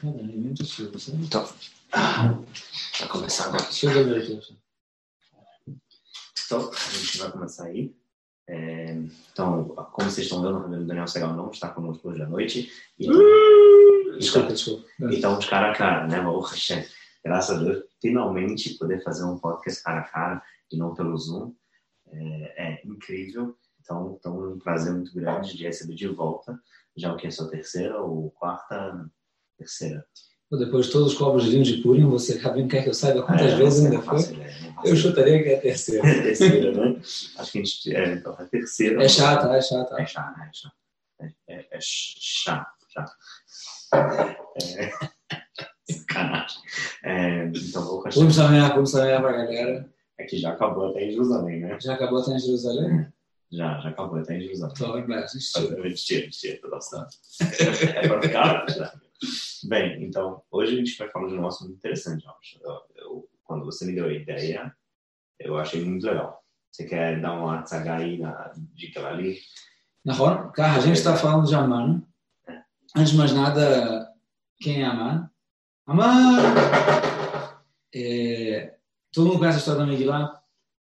Cara, é muito sabe? Então, vai começar agora. Chega ver aqui. Então, a gente vai começar aí. É, então, como vocês estão vendo, o Daniel Segal não está conosco hoje à noite. Então, Desculpa, desculpa. então, de cara a cara, né? Porra, chefe. Graças a Deus, finalmente poder fazer um podcast cara a cara e não pelo Zoom. É, é incrível. Então, então, é um prazer muito grande de receber de volta. Já o que é sua terceira ou quarta? Terceira. Depois de todos os cobros de vinho de Purim, você Rabino quer que eu saiba quantas É, vezes ainda foi? Eu chutaria que é a terceira. ideia. terceira, né? Acho que a gente. É, então, a terceira. É chata, é chata. É chá, né? É chá. É, é, é chá, chá. É, sacanagem. É, então, vou a Vamos saber, vamos saber pra galera. É que já acabou até em Jerusalém, né? Já acabou até em Jerusalém? Já, já acabou até em Jerusalém. Então, vai embora, assistiu. Mentira, mentira, tô gostando. É pra ficar já. Bem, então, hoje a gente vai falar de um negócio muito interessante, eu. Eu- quando você me deu a ideia, eu achei muito legal. Você quer dar uma tzaga aí na dica ali? Nahon, cara, a gente está falando de Aman. Antes de mais nada, quem é Aman? Aman! É, todo mundo conhece a história da Megillah.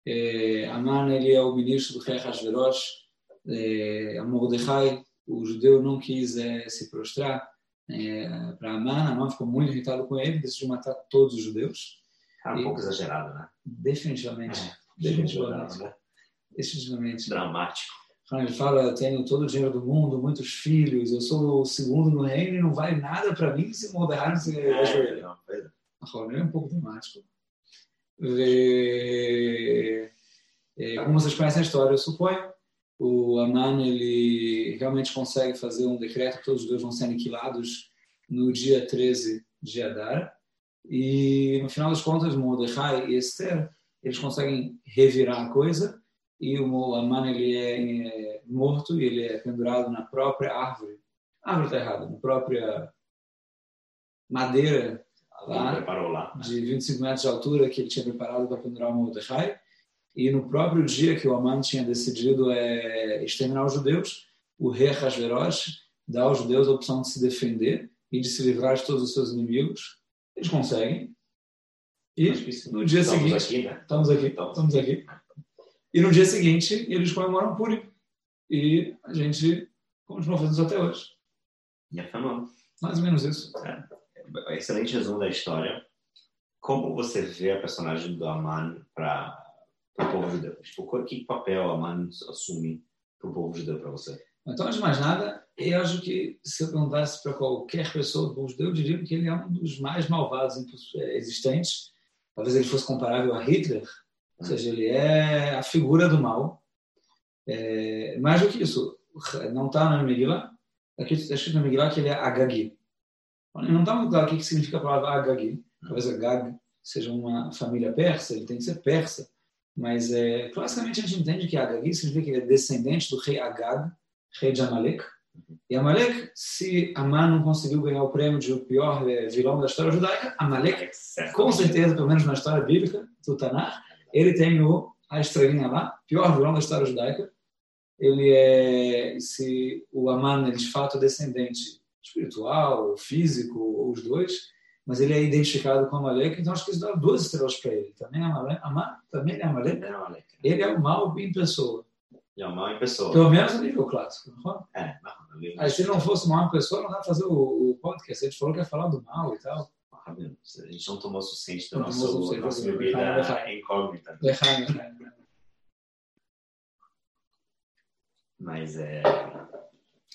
É, Aman ele é o ministro do rei Hashverosh. É, Mordecai, o judeu, não quis é, se prostrar é, para Aman. Aman ficou muito irritado com ele, decidiu matar todos os judeus. Cara, um E- pouco exagerado, né? Definitivamente. Exagerado, Definitivamente. né? Definitivamente. Dramático. Ele fala, tenho todo o dinheiro do mundo, muitos filhos, eu sou o segundo no reino e não vale nada para mim se não se É, ajoelha. não, pois é. É um pouco dramático. E, e, como vocês conhecem a história, eu suponho, o Aman ele realmente consegue fazer um decreto que todos os judeus vão ser aniquilados no dia 13 de Adar. E, no final das contas, Mordecai e Esther, eles conseguem revirar a coisa e o Aman ele é, é morto e ele é pendurado na própria árvore. A árvore está errada, na própria madeira Lá. lá. de 25 metros de altura que ele tinha preparado para pendurar o Mordecai. E no próprio dia que o Aman tinha decidido é, exterminar os judeus, o rei Hashverosh dá aos judeus a opção de se defender e de se livrar de todos os seus inimigos. Eles conseguem. E no dia Estamos seguinte, aqui, né? estamos aqui, estamos aqui. E no dia seguinte, eles comemoram Purim. E a gente continua fazendo isso até hoje. E é fenômeno. Mais ou menos isso. Excelente resumo da história. Como você vê a personagem do Aman para o povo judeu? Tipo, que papel Aman assume para o povo judeu para você? Então, antes de mais nada, eu acho que se eu perguntasse para qualquer pessoa do judeu, eu diria que ele é um dos mais malvados existentes. Talvez ele fosse comparável a Hitler, ou seja, ele é a figura do mal. É, mais do que isso, não está na Megillah, aqui está escrito na Megillah que ele é Agagi. Não está muito claro o que que significa a palavra Agagi. Talvez Agag seja uma família persa, ele tem que ser persa. Mas, é, classicamente, a gente entende que Agagi significa que ele é descendente do rei Agag, rei de Amalek. E Amalek, se Amã não conseguiu ganhar o prêmio de o pior eh, vilão da história judaica, Amalek, com certeza, pelo menos na história bíblica do Tanakh, ele tem o, a estrelinha lá, pior vilão da história judaica. Ele é, se o Amã é de fato descendente espiritual, físico, ou os dois, mas ele é identificado com Amalek, então acho que isso dá duas estrelas para ele. Também é Amalek, Amã também é Amalek, Ele é Amalek. ele é o mal em pessoa. Ele é mal em pessoa. Pelo menos no nível clássico. não foi? É, não, ele- Aí, se ele não fosse uma pessoa, não dá pra fazer o, o podcast. A gente falou que ia falar do mal e tal. Rabino, A gente não tomou suficiente da nossa, suficiente, nossa bebida incógnita. Né? Mas é,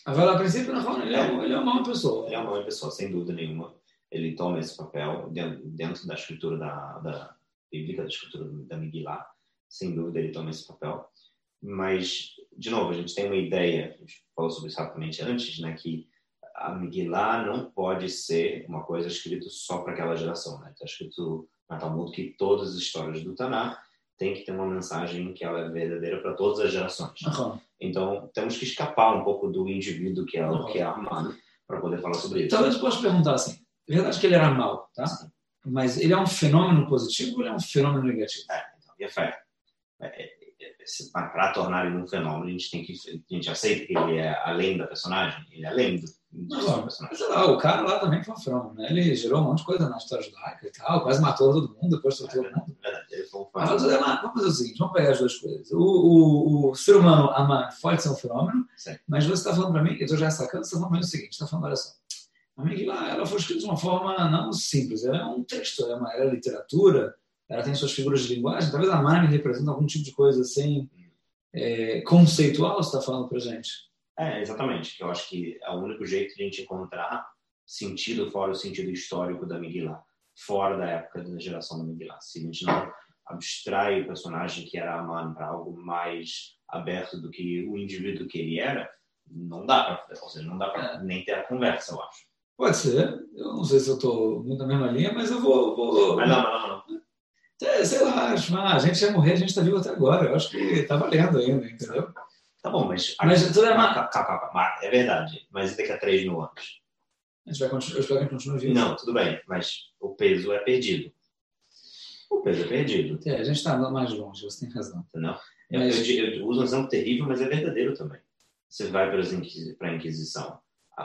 Agora, a princípio, não, ele, é, ele é uma pessoa. ele é uma boa pessoa, sem dúvida nenhuma. Ele toma esse papel dentro, dentro da escritura da, da bíblica, da escritura da Megillah. Sem dúvida, ele toma esse papel. Mas, de novo, a gente tem uma ideia, a gente falou sobre isso rapidamente antes, né, que a Megillah não pode ser uma coisa escrita só para aquela geração. Está né? Escrito na Talmud que todas as histórias do Tanakh têm que ter uma mensagem que ela é verdadeira para todas as gerações. Aham. Então, temos que escapar um pouco do indivíduo que é, Uhum. que é armado para poder falar sobre isso. Talvez eu possa perguntar assim. É verdade que ele era mal, tá? Mas ele é um fenômeno positivo ou ele é um fenômeno negativo? É, então, e a fé? Para tornar ele um fenômeno, a gente tem que a gente aceita que ele é além da personagem, ele é além do, Não, mas, sei lá, o cara lá também foi um frão, né? Ele gerou um monte de coisa na história judaica e tal, quase matou todo mundo, depois torturou todo mundo. Verdade, ele foi um Mas fã. vamos fazer, vamos fazer o seguinte, vamos pegar as duas coisas. O, o, o ser humano ama, pode ser um fenômeno, Sim. mas você está falando para mim, eu estou já sacando, você está falando para mim o seguinte, está falando, olha só, a Megillah, ela foi escrita de uma forma não simples, ela é um texto, ela é, uma, ela é literatura, ela tem suas figuras de linguagem, talvez a Mani represente algum tipo de coisa assim, é, conceitual, você está falando para gente. É, exatamente. que Eu acho que é o único jeito de a gente encontrar sentido fora o sentido histórico da Megillah, fora da época da geração da Megillah. Se a gente não abstrai o personagem que era Aman para algo mais aberto do que o indivíduo que ele era, não dá para, ou seja, não dá para nem ter a conversa, eu acho. Pode ser, eu não sei se eu estou muito na mesma linha, mas eu vou... vou Mas não, não, não, não. É, sei lá, acho, a gente ia morrer, a gente está vivo até agora, eu acho que está valendo ainda, entendeu? Tá bom, mas. Mas tudo é uma-. É verdade, mas daqui a 3 mil anos. A gente vai continuar, eu espero que a gente continue vivo. Não, tudo bem, mas o peso é perdido. O peso é perdido, É, a gente está mais longe, você tem razão. Eu, Mas- eu, eu uso um exemplo terrível, mas é verdadeiro também. Você vai para a Inquisição.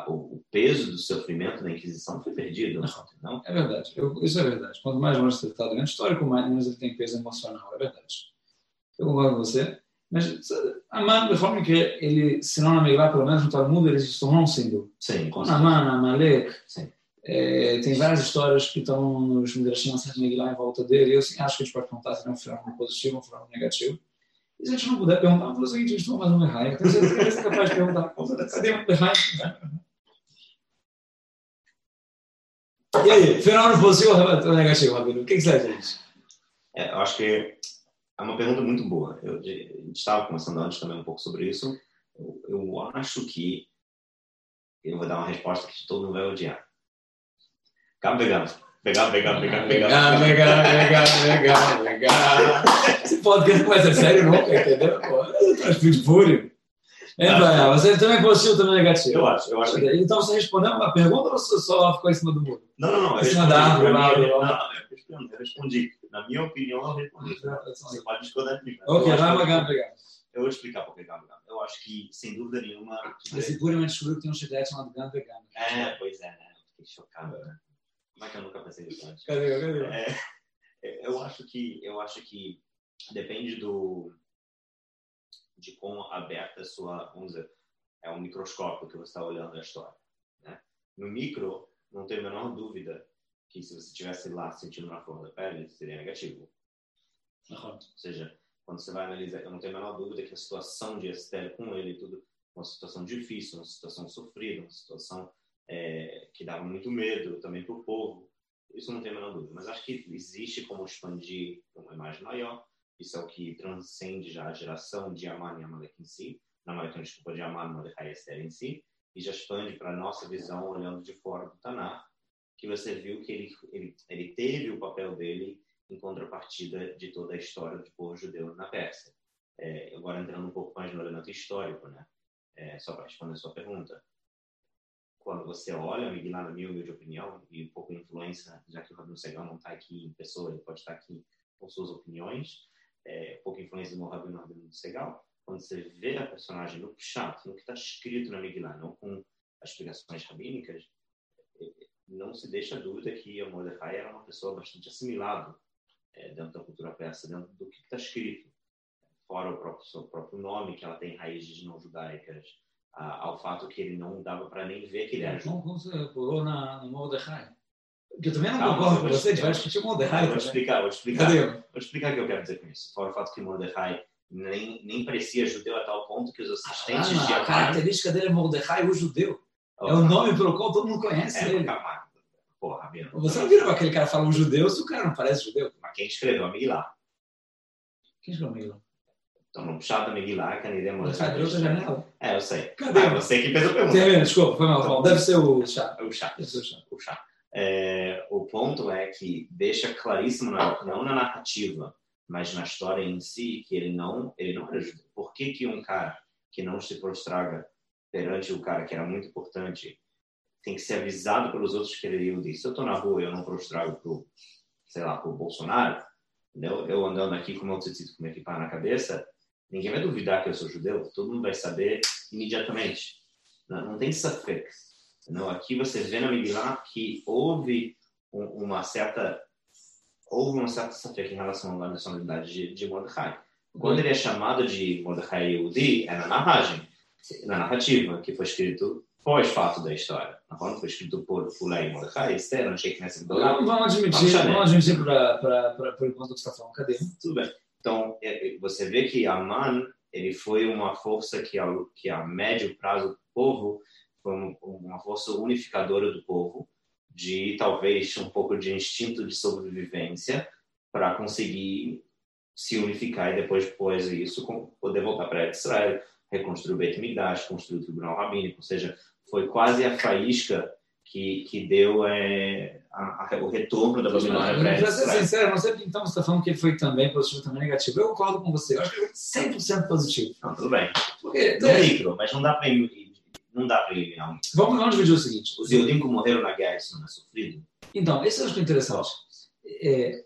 O, peso do sofrimento da Inquisição foi perdido, não? É verdade, eu- isso é verdade. Quanto mais longe você está do evento histórico, mais ele tem peso emocional, é verdade. Eu concordo com você. Mas Aman, da forma que ele, se não na Megillah, pelo menos no Talmud, ele se tornou um símbolo. Sim, Com Aman, Amalek, Sim. é, tem várias histórias que estão nos Midrashim, na Megillah, em volta dele. Eu assim, acho que a gente pode perguntar se é um fenômeno positivo ou um fenômeno negativo. E se a gente não puder perguntar, vamos fazer o seguinte, a gente toma mais um Merrai. Eu tenho certeza que é capaz de perguntar. Cadê o Merrai? E aí, fenômeno positivo ou negativo, Rabino? O que que você acha disso? É, eu acho que é uma pergunta muito boa. Eu, a gente estava conversando antes também um pouco sobre isso. Eu, eu acho que eu vou dar uma resposta que todo mundo vai odiar. Acaba pegando. Pegar, pegar, pegar, pegar. Legal, legal, legal, legal, legal. Esse podcast ser sério nunca, entendeu? Pô, eu espírito fúrio. Então, você também é positivo, também é negativo. Eu acho, eu acho que. Então você respondeu uma pergunta ou você só ficou em cima do muro? Não, não, não. Em cima da árvore, lá, não, não, eu respondi. Na minha opinião, eu respondi. Você pode discordar de mim. Ok, vai, vai, vai. Eu vou explicar por que Gabo Gabo. Eu acho que, sem dúvida nenhuma. Esse Purim descobriu que tem um chiclete chamado Gano Vegano. É, pois é, né? Fiquei chocado, né? Como é que eu nunca pensei nisso antes? Cadê, cadê? É, eu acho que eu acho que depende do de quão aberta a sua vamos dizer é um microscópio que você está olhando a história né? no micro não tem a menor dúvida que se você estivesse lá sentindo na flor da pele seria negativo ou seja quando você vai analisar eu não tenho a menor dúvida que a situação de Esther com ele tudo uma situação difícil uma situação sofrida uma situação é, que dava muito medo também para o povo isso não tem a menor dúvida. Mas acho que existe como expandir uma imagem maior. Isso é o que transcende já a geração de Aman e Amalek em si. Na maioria, desculpa, de Aman, Mordecai e Esther em si. E já expande para a nossa visão, olhando de fora do Tanar, que você viu que ele, ele, ele teve o papel dele em contrapartida de toda a história do povo judeu na Pérsia. É, agora entrando um pouco mais no elemento histórico, né? É, só para responder a sua pergunta quando você olha, Miguel, na minha humilde opinião, e um pouco de influência, já que o Rabino Segal não está aqui em pessoa, ele pode estar aqui com suas opiniões, é, pouca influência do Rabino, Rabino Segal, quando você vê a personagem no Pshat, no que está escrito na Miguel, não com as explicações rabínicas, é, não se deixa dúvida que a Mordecai era uma pessoa bastante assimilada é, dentro da cultura persa, dentro do que está escrito, fora o próprio, seu próprio nome, que ela tem raízes não judaicas, a- ao fato que ele não dava para nem ver que ele era judeu. Como, você pulou na, no Mordecai? Porque eu também não Calma, concordo com você, a gente vai explicar. discutir Mordecai vou também. explicar, vou explicar. Cadê? Vou explicar o que eu quero dizer com isso. Fora o fato que Mordecai nem, nem parecia judeu a tal ponto que os assistentes de Ah, a característica dele é Mordecai, o judeu. Oh, É o nome pelo qual todo mundo conhece É, ele. calma. Porra, Rabino. Você não vira com aquele cara fala um judeu se o cara não parece judeu? Mas quem escreveu a Megillah? Quem escreveu Miguel? Então, no chat da Megillah, que a Nidem Mordecai abriu outra janela. É, eu sei. Cadê? Ah, você que fez a pergunta. Termina, desculpa, foi mal. Então. Deve ser o chá. O chá. Deve ser o chá. o chá. É, o ponto é que deixa claríssimo, não na narrativa, mas na história em si, que ele não, ele não era judeu. Por que, que um cara que não se prostraga perante o cara que era muito importante tem que ser avisado pelos outros que ele judeu? Se eu estou na rua e eu não prostrago pro, sei lá, pro Bolsonaro, entendeu? eu andando aqui com meu tzitzit com minha equipa na cabeça, ninguém vai duvidar que eu sou judeu, todo mundo vai saber imediatamente. Não, não tem suffix. Não, aqui você vê na Megillah que houve um, uma certa houve uma certa satisfação em relação à nacionalidade de, de Mordecai. Quando ele é chamado de Mordecai Yehudi, é na narragem, na narrativa, que foi escrito pós-fato da história. Não foi escrito por Fulé e Mordecai, Esther, não sei que nessa Vamos admitir, vamos admitir para por enquanto que você está falando. Cadê? Tudo bem. Então, é, você vê que Aman ele foi uma força que a, que a médio prazo do povo foi uma força unificadora do povo, de talvez um pouco de instinto de sobrevivência para conseguir se unificar e depois, depois isso, poder voltar para Israel, reconstruir o Beit Midrash, construir o Tribunal Rabínico, ou seja, foi quase a faísca que, que deu é, a, a, o retorno da Babilônia para Para ser sincero, não sei porque então você está falando que ele foi também positivo, também negativo. Eu concordo com você. Eu acho que ele foi 100% positivo. Não, tudo bem. Porque, no é, micro, mas não dá para não dá para eliminar um. Vamos, vamos dividir o seguinte. Os Eudim que morreram na guerra, isso não é sofrido? Então, esse eu acho interessante. É,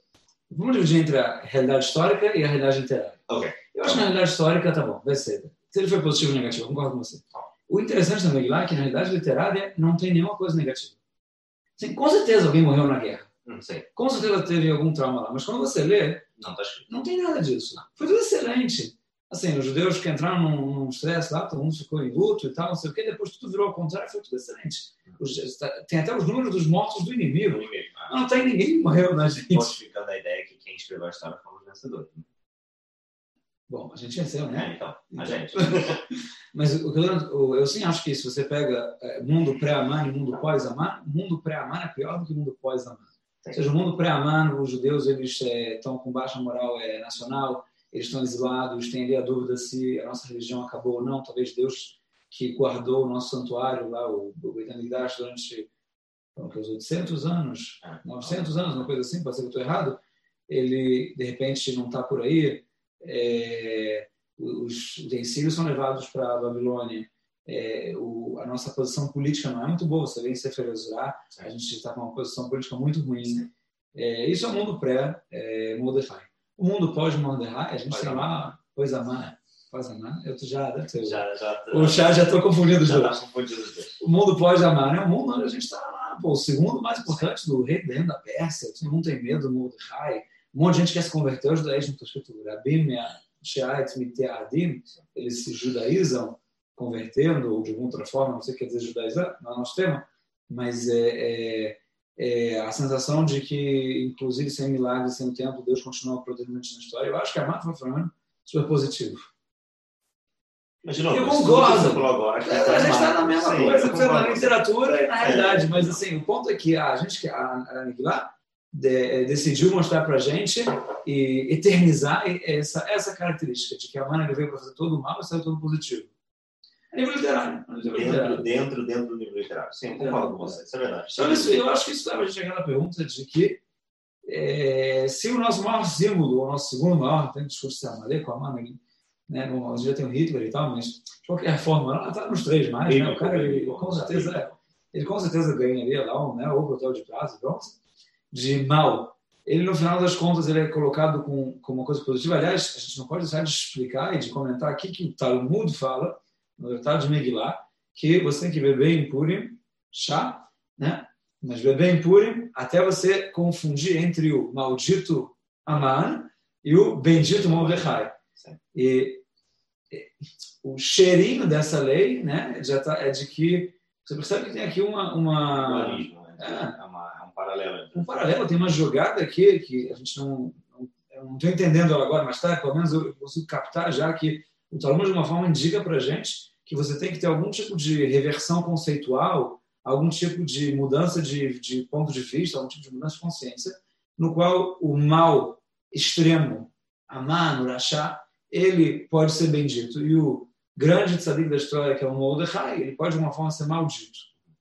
vamos dividir entre a realidade histórica e a realidade literária. Ok. Eu acho que na realidade histórica, tá bom, vai ser. Se ele foi positivo ou negativo, concordo com você. O interessante também lá é que na realidade literária não tem nenhuma coisa negativa. Sim, com certeza alguém morreu na guerra. Não sei. Com certeza teve algum trauma lá. Mas quando você lê, não, tá não tem nada disso. Foi tudo excelente. Assim, os judeus que entraram num, num stress lá, todo mundo ficou em luto e tal, não sei o quê, depois tudo virou ao contrário, foi tudo excelente. Os, tem até os números dos mortos do inimigo. Do inimigo ah. Não tem ninguém que morreu na gente. Modificando a ideia que quem escreveu a história foram os vencedores. Né? Bom, a gente venceu, né? É, então, a gente. Mas o que eu, eu sim acho que se você pega é, mundo pré-Amã e mundo pós-Amã, mundo pré-Amã é pior do que mundo pós-Amã. Ou seja, o mundo pré-Amã, os judeus eles é, estão com baixa moral é, nacional, eles estão exilados, tem ali a dúvida se a nossa religião acabou ou não, talvez Deus que guardou o nosso santuário lá, o, o Beit HaMikdash, durante os 800 anos, 900 anos, uma coisa assim, pode ser que eu estou errado, ele de repente não está por aí, é, os utensílios são levados para a Babilônia, é, o, a nossa posição política não é muito boa, você vê em Seferezurá, a gente está com uma posição política muito ruim. É, isso é o mundo pré-Mordecai. O mundo pós-Mordecai, a gente pode tem lá coisa má. Coisa má, eu já deve ter. Já, já, o chá já estou confundindo os dois. O mundo pós-Amar é o mundo onde a gente está lá, pô, o segundo mais importante do rei dentro da Pérsia, todo mundo tem medo do Mordecai, um monte de gente quer se converter, os judaísmos estão escrito Rabim, Sheait, Miteadim, eles se judaizam, convertendo, ou de alguma outra forma, não sei o que quer dizer judaizar, não é nosso tema, mas é, é, é, a sensação de que, inclusive, sem milagres, sem tempo, Deus continua protegendo na história. Eu acho que a Marta foi falando super positivo. Mas, de novo, eu concordo. Agora, é, a gente está na mesma Sim, coisa, na literatura e na realidade, mas assim, o ponto é que a gente, a, a, de, é, decidiu mostrar para a gente e eternizar essa, essa característica de que a mana veio para fazer todo o mal e saiu todo positivo. É nível literário. É literário. Dentro, dentro, do nível literário. Sim, concordo com você. Isso é verdade. Então, isso, eu acho que isso leva a gente àquela pergunta de que é, se o nosso maior símbolo, o nosso segundo maior, tem discurso de Amalek com a mana, né, no, já tem o Hitler e tal, mas de qualquer forma, está nos três mais, né? O cara, ele, com certeza, ele com certeza ganharia lá um, né, ou hotel de prazo, então, de mal. Ele, no final das contas, ele é colocado com, com uma coisa positiva. Aliás, a gente não pode deixar de explicar e de comentar aqui que o Talmud fala, no Tratado de Megillah, que você tem que beber em Purim chá, né? mas beber em Purim até você confundir entre o maldito Aman e o bendito Mordecai. E, e o cheirinho dessa lei né, já tá, é de que você percebe que tem aqui uma. uma né? é, paralelo. Um paralelo, tem uma jogada aqui que a gente não não estou entendendo ela agora, mas tá, pelo menos eu consigo captar já que o Talmud de uma forma indica para a gente que você tem que ter algum tipo de reversão conceitual, algum tipo de mudança de, de ponto de vista, algum tipo de mudança de consciência, no qual o mal extremo, Aman, Urachá, ele pode ser bendito. E o grande tzadik da história, que é o Mordecai, ele pode de uma forma ser maldito.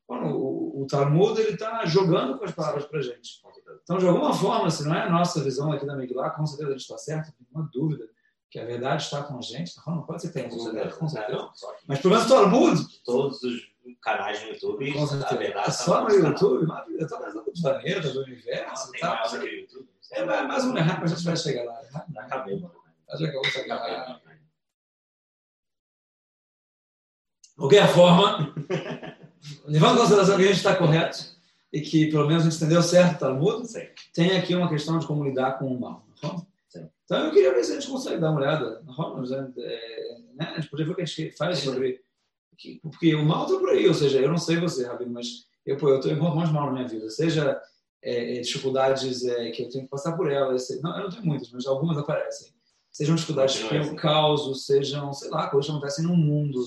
Bom, o, o Talmud está jogando com as palavras para a gente. Então, de alguma forma, se não é a nossa visão aqui da Megillah, com certeza a gente está certo, não nenhuma dúvida que a verdade está com a gente. Tá não pode ser que tenha com certeza. Mas pelo menos o Talmud... Todos os canais no YouTube, com certeza. a verdade só no YouTube, eu estou mais do planeta, do universo. Tá, mais no YouTube. É mais um errado, mas a gente vai chegar lá. Acabei. Já acabou de chegar lá. De qualquer forma... levando em consideração que a gente está correto e que pelo menos a gente entendeu certo o Talmud, tem aqui uma questão de como lidar com o mal. Não? Então eu queria ver se a gente consegue dar uma olhada. Não? É, né? A gente poderia ver o que a gente faz sobre. Porque o mal está por aí, ou seja, eu não sei você, Rabino, mas eu, eu encontro mais mal na minha vida. Seja é, é, dificuldades é, que eu tenho que passar por elas. Não, eu não tenho muitas, mas algumas aparecem. Sejam dificuldades que eu causo, sejam, sei lá, coisas que acontecem no mundo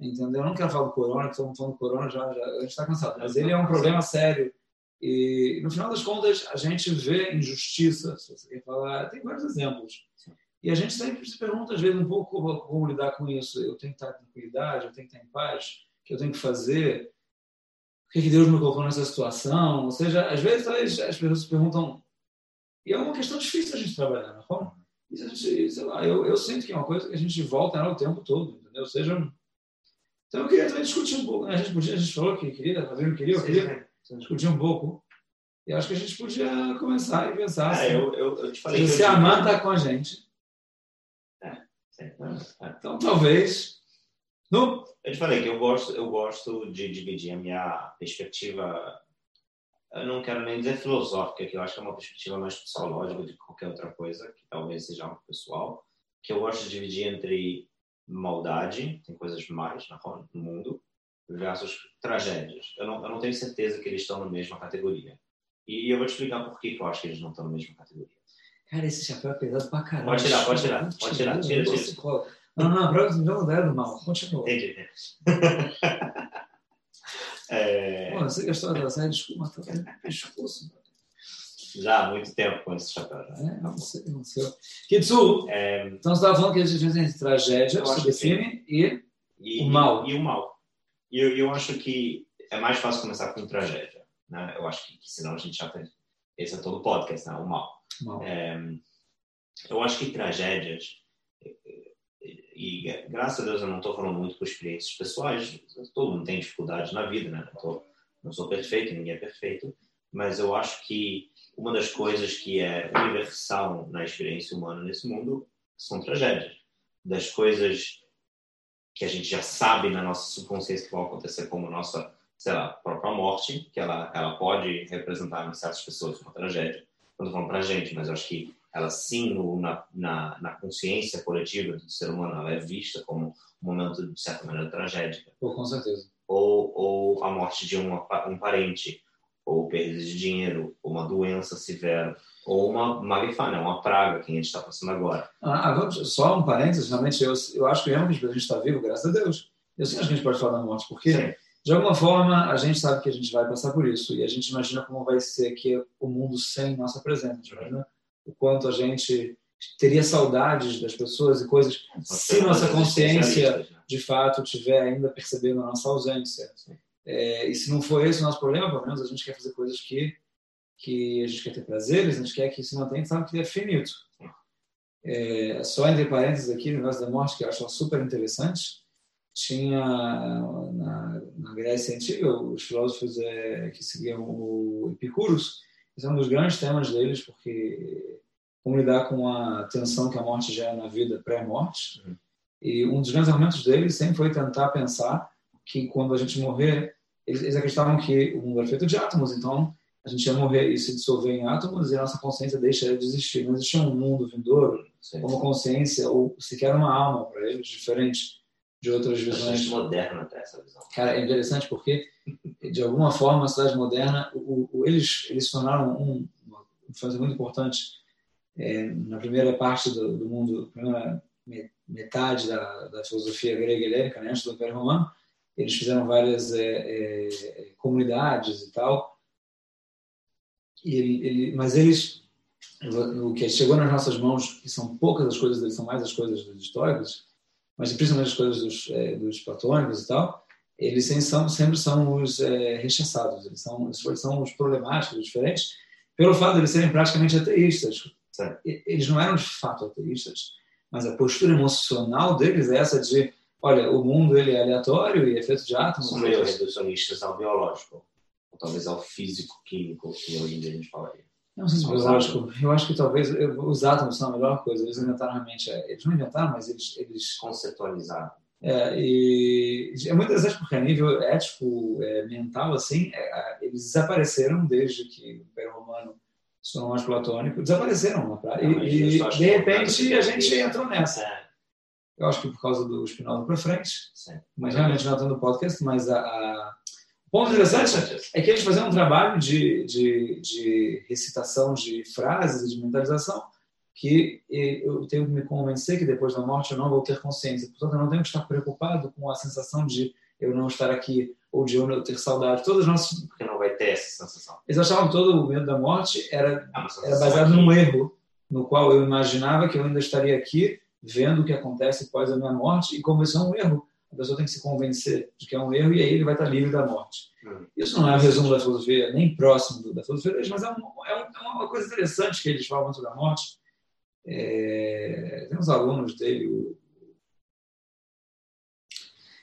entendeu? Eu não quero falar do corona, que estamos falando do corona, já, já a gente está cansado, mas ele é um problema sério. E, no final das contas, a gente vê injustiça, se você quer falar, tem vários exemplos. E a gente sempre se pergunta, às vezes, um pouco como, como lidar com isso. Eu tenho que estar em tranquilidade, eu tenho que estar em paz, o que eu tenho que fazer, o que, que Deus me colocou nessa situação. Ou seja, às vezes as pessoas se perguntam, e é uma questão difícil a gente trabalhar, não é? Isso sei lá, eu, eu sinto que é uma coisa que a gente volta o tempo todo, entendeu? Seja então eu queria também discutir um pouco. Né? A gente podia, a gente falou que queria, tá vendo? Queria, eu queria discutir um pouco. E acho que a gente podia começar e pensar. É, assim, eu, eu, eu, te falei. Se a Amanda está com a gente. É, é, então talvez. No... Eu te falei que eu gosto, eu gosto de dividir a minha perspectiva. Eu não quero nem dizer filosófica, que eu acho que é uma perspectiva mais psicológica de qualquer outra coisa, que talvez seja algo pessoal, que eu gosto de dividir entre maldade, tem coisas mais no mundo, versus tragédias. Eu não, eu não tenho certeza que eles estão na mesma categoria. E eu vou te explicar por que eu acho que eles não estão na mesma categoria. Cara, esse chapéu é pesado pra caralho. Pode tirar, pode tirar. Pode tirar, tira, tira. tira. Não, não, pra não der do mal. Continua. Entendi, é... Pô, você gastou da série, desculpa, tá pescoço. Já há muito tempo com esse chapéu. É, não sei, não sei. Kitsu, é... então você estava falando que a diferença entre tragédia, subfilme e, e, o mal. E o mal. E eu, eu acho que é mais fácil começar com tragédia. Né? Eu acho que, que senão a gente já tem. Esse é todo o podcast, né? o mal. mal. É... eu acho que tragédias. E, e graças a Deus eu não estou falando muito por experiências pessoais. Todo mundo tem dificuldades na vida, né? Não, tô, não sou perfeito, ninguém é perfeito. Mas eu acho que uma das coisas que é universal na experiência humana nesse mundo são tragédias. Das coisas que a gente já sabe na nossa subconsciência que vão acontecer, como nossa, sei lá, própria morte, que ela, ela pode representar em certas pessoas uma tragédia. Não estou falando para a gente, mas eu acho que ela sim, no, na, na, na, consciência coletiva do ser humano, ela é vista como um momento, de certa maneira. Pô, com certeza. Ou, ou a morte de um, um parente, ou perda de dinheiro, ou uma doença severa, ou uma marifá, né? uma praga que a gente está passando agora. Ah, agora, só um parênteses, realmente, eu, eu acho que realmente a gente está vivo, graças a Deus. Eu acho que a gente pode falar da morte, porque, sim. de alguma forma, a gente sabe que a gente vai passar por isso, e a gente imagina como vai ser aqui o mundo sem nossa presença. Imagina o quanto a gente teria saudades das pessoas e coisas se nossa consciência, né? de fato, tiver ainda percebendo a nossa ausência. Sim. É, e se não for esse o nosso problema, pelo menos a gente quer fazer coisas que, que a gente quer ter prazeres, a gente quer que se mantenha, sabe que é finito. É, só entre parênteses aqui, o negócio da morte, que eu acho super interessante, tinha na, na Grécia Antiga, os filósofos é, que seguiam o Epicurus, esse é um dos grandes temas deles, porque como lidar com a tensão que a morte gera na vida pré-morte. Uhum. E um dos grandes argumentos deles sempre foi tentar pensar que quando a gente morrer, eles, eles acreditavam que o mundo era feito de átomos, então a gente ia morrer e se dissolver em átomos e a nossa consciência deixaria de existir. Não existia um mundo vindouro, Sim. uma consciência ou sequer uma alma para eles, diferente de outras visões. É moderna até essa visão. Cara, é interessante porque, de alguma forma, a cidade moderna, o, o, eles, eles tornaram um, uma influência muito importante é, na primeira parte do, do mundo, primeira metade da, da filosofia grega e helênica, né, antes do Império Romano, eles fizeram várias é, é, comunidades e tal. E ele, ele, mas eles, o que chegou nas nossas mãos, que são poucas as coisas deles, são mais as coisas dos históricos, mas principalmente as coisas dos, é, dos platônicos e tal, eles sempre são, sempre são os é, rechaçados, eles são, são os problemáticos, diferentes, pelo fato de eles serem praticamente ateístas. Eles não eram de fato ateístas, mas a postura emocional deles é essa de olha, o mundo ele é aleatório e é feito de átomos. São meio reducionistas ao biológico, ou talvez ao físico-químico, que hoje em dia a gente falaria. Não sei se biológico. Eu acho que talvez os átomos são a melhor coisa. Eles inventaram realmente. Eles não inventaram, mas eles. eles... Conceitualizaram. É, e é muito interessante porque a nível ético, é, mental, assim, é, eles desapareceram desde que o Império Romano se tornou mais platônico, desapareceram na praia. E, e de repente a gente entrou nessa. Eu acho que por causa do Spinoza para frente, Sim. mas realmente não estou no podcast, mas a, a... o ponto interessante é que eles faziam um trabalho de, de, de recitação de frases de mentalização que eu tenho que me convencer que depois da morte eu não vou ter consciência. Portanto, eu não tenho que estar preocupado com a sensação de eu não estar aqui ou de eu não ter saudade. Todas nossas... Porque não vai ter essa sensação. Eles achavam que todo o medo da morte era, é era baseado num erro, no qual eu imaginava que eu ainda estaria aqui vendo o que acontece após a minha morte e como isso é um erro. A pessoa tem que se convencer de que é um erro e aí ele vai estar livre da morte. Hum. Isso não é resumo da filosofia, nem próximo da filosofia, mas é, um, é, é uma coisa interessante que eles falam sobre a morte é, tem uns alunos dele. O...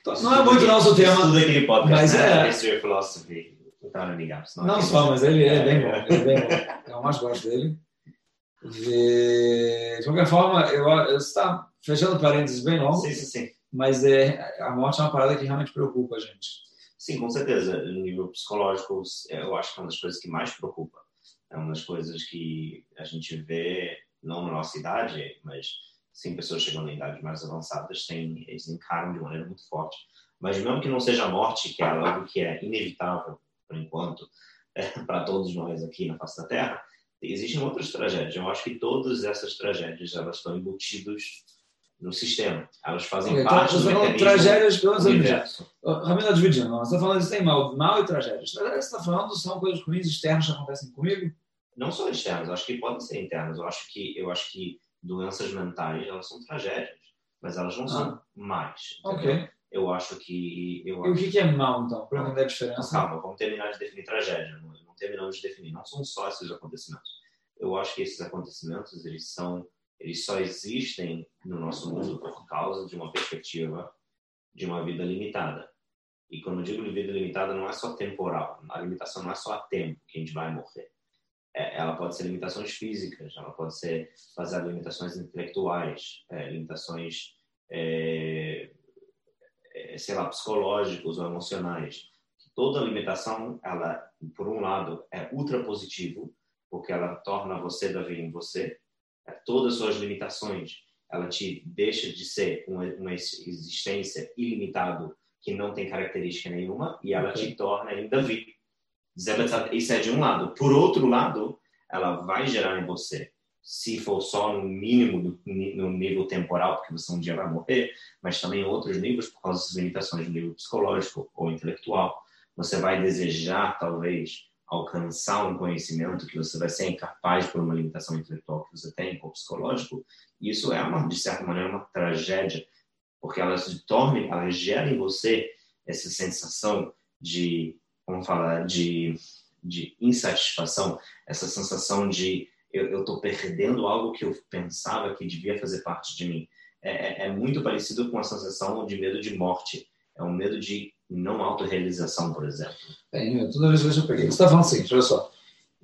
Então, não é muito nosso tema. Tudo aquele podcast, mas né? é. History of Philosophy. Não, não só, mas ele é bem bom. Ele é bem bom. Eu mais gosto dele. De, de qualquer forma, eu, eu está fechando parênteses bem longo. Sim, sim, sim. Mas é, a morte é uma parada que realmente preocupa a gente. Sim, com certeza. No nível psicológico, eu acho que é uma das coisas que mais preocupa. É uma das coisas que a gente vê não na nossa idade, mas sim pessoas chegando em idades mais avançadas, têm, eles encaram de maneira muito forte. Mas mesmo que não seja a morte, que é algo que é inevitável, por enquanto, é, para todos nós aqui na face da Terra, existem outras tragédias. Eu acho que todas essas tragédias elas estão embutidas no sistema. Elas fazem okay, então, parte então, do mecanismo tragédias do universo. Ramiro, dividindo. Você está falando de tem mal, mal e tragédias. Tragédias você está falando são coisas ruins externas que acontecem comigo? não só externas, acho que podem ser internas. Eu acho que eu acho que doenças mentais elas são tragédias, mas elas não ah. são mais. Ok. Eu acho que eu e acho... o que é mal então? Para entender a diferença. Calma, vamos terminar de definir tragédia. Não terminamos de definir. Não são só esses acontecimentos. Eu acho que esses acontecimentos eles são eles só existem no nosso mundo por causa de uma perspectiva de uma vida limitada. E quando eu digo vida limitada, não é só temporal. A limitação não é só a tempo que a gente vai morrer é, ela pode ser limitações físicas, ela pode ser em limitações intelectuais, é, limitações, é, é, sei lá, psicológicas ou emocionais. Toda limitação, ela, por um lado, é ultra positivo, porque ela torna você Davi em você. É, todas as suas limitações, ela te deixa de ser uma, uma existência ilimitada que não tem característica nenhuma e ela okay. te torna em Davi isso é de um lado. Por outro lado, ela vai gerar em você, se for só no mínimo, no nível temporal, porque você um dia vai morrer, mas também em outros níveis, por causa das limitações no nível psicológico ou intelectual. Você vai desejar, talvez, alcançar um conhecimento que você vai ser incapaz por uma limitação intelectual que você tem ou psicológico. Isso é, uma, de certa maneira, uma tragédia, porque ela se torna, ela gera em você essa sensação de vamos falar, de, de insatisfação, essa sensação de eu estou perdendo algo que eu pensava que devia fazer parte de mim. É, é, é, muito parecido com a sensação de medo de morte. É um medo de não autorrealização, por exemplo. Bem, toda vez que eu peguei. Você está falando assim, olha só.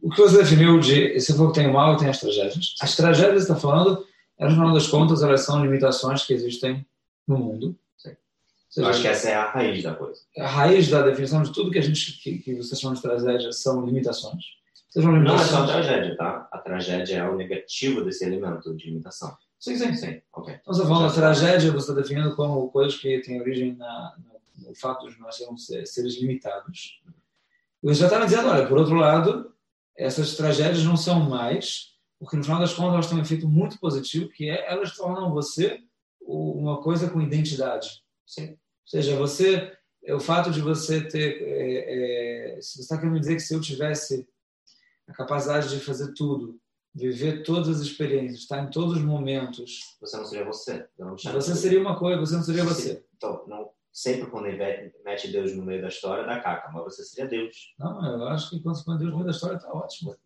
O que você definiu de. Você falou que tem o mal e tem as tragédias. As tragédias você está falando, no final das contas, elas são limitações que existem no mundo Seja, eu acho que essa é a raiz da coisa. A raiz da definição de tudo que a gente que, que vocês chamam de tragédia são limitações. Sejam limitações. Não é só a tragédia, tá? A tragédia é o negativo desse elemento de limitação. Sim, sim, sim. Okay. Então, você falando da tragédia, você está definindo como coisas que têm origem na, no, no fato de nós sermos seres limitados. Você já estava dizendo, olha, por outro lado, essas tragédias não são mais, porque no final das contas elas têm um efeito muito positivo, que é elas tornam você uma coisa com identidade. Sim. Ou seja, você, o fato de você ter, é, é, se você está querendo dizer que se eu tivesse a capacidade de fazer tudo, viver todas as experiências, estar em todos os momentos, você não seria você. Não você seria uma coisa, você não seria você. Então, não, sempre quando mete Deus no meio da história, dá caca, mas você seria Deus. Não, eu acho que quando você põe Deus no meio da história, está ótimo.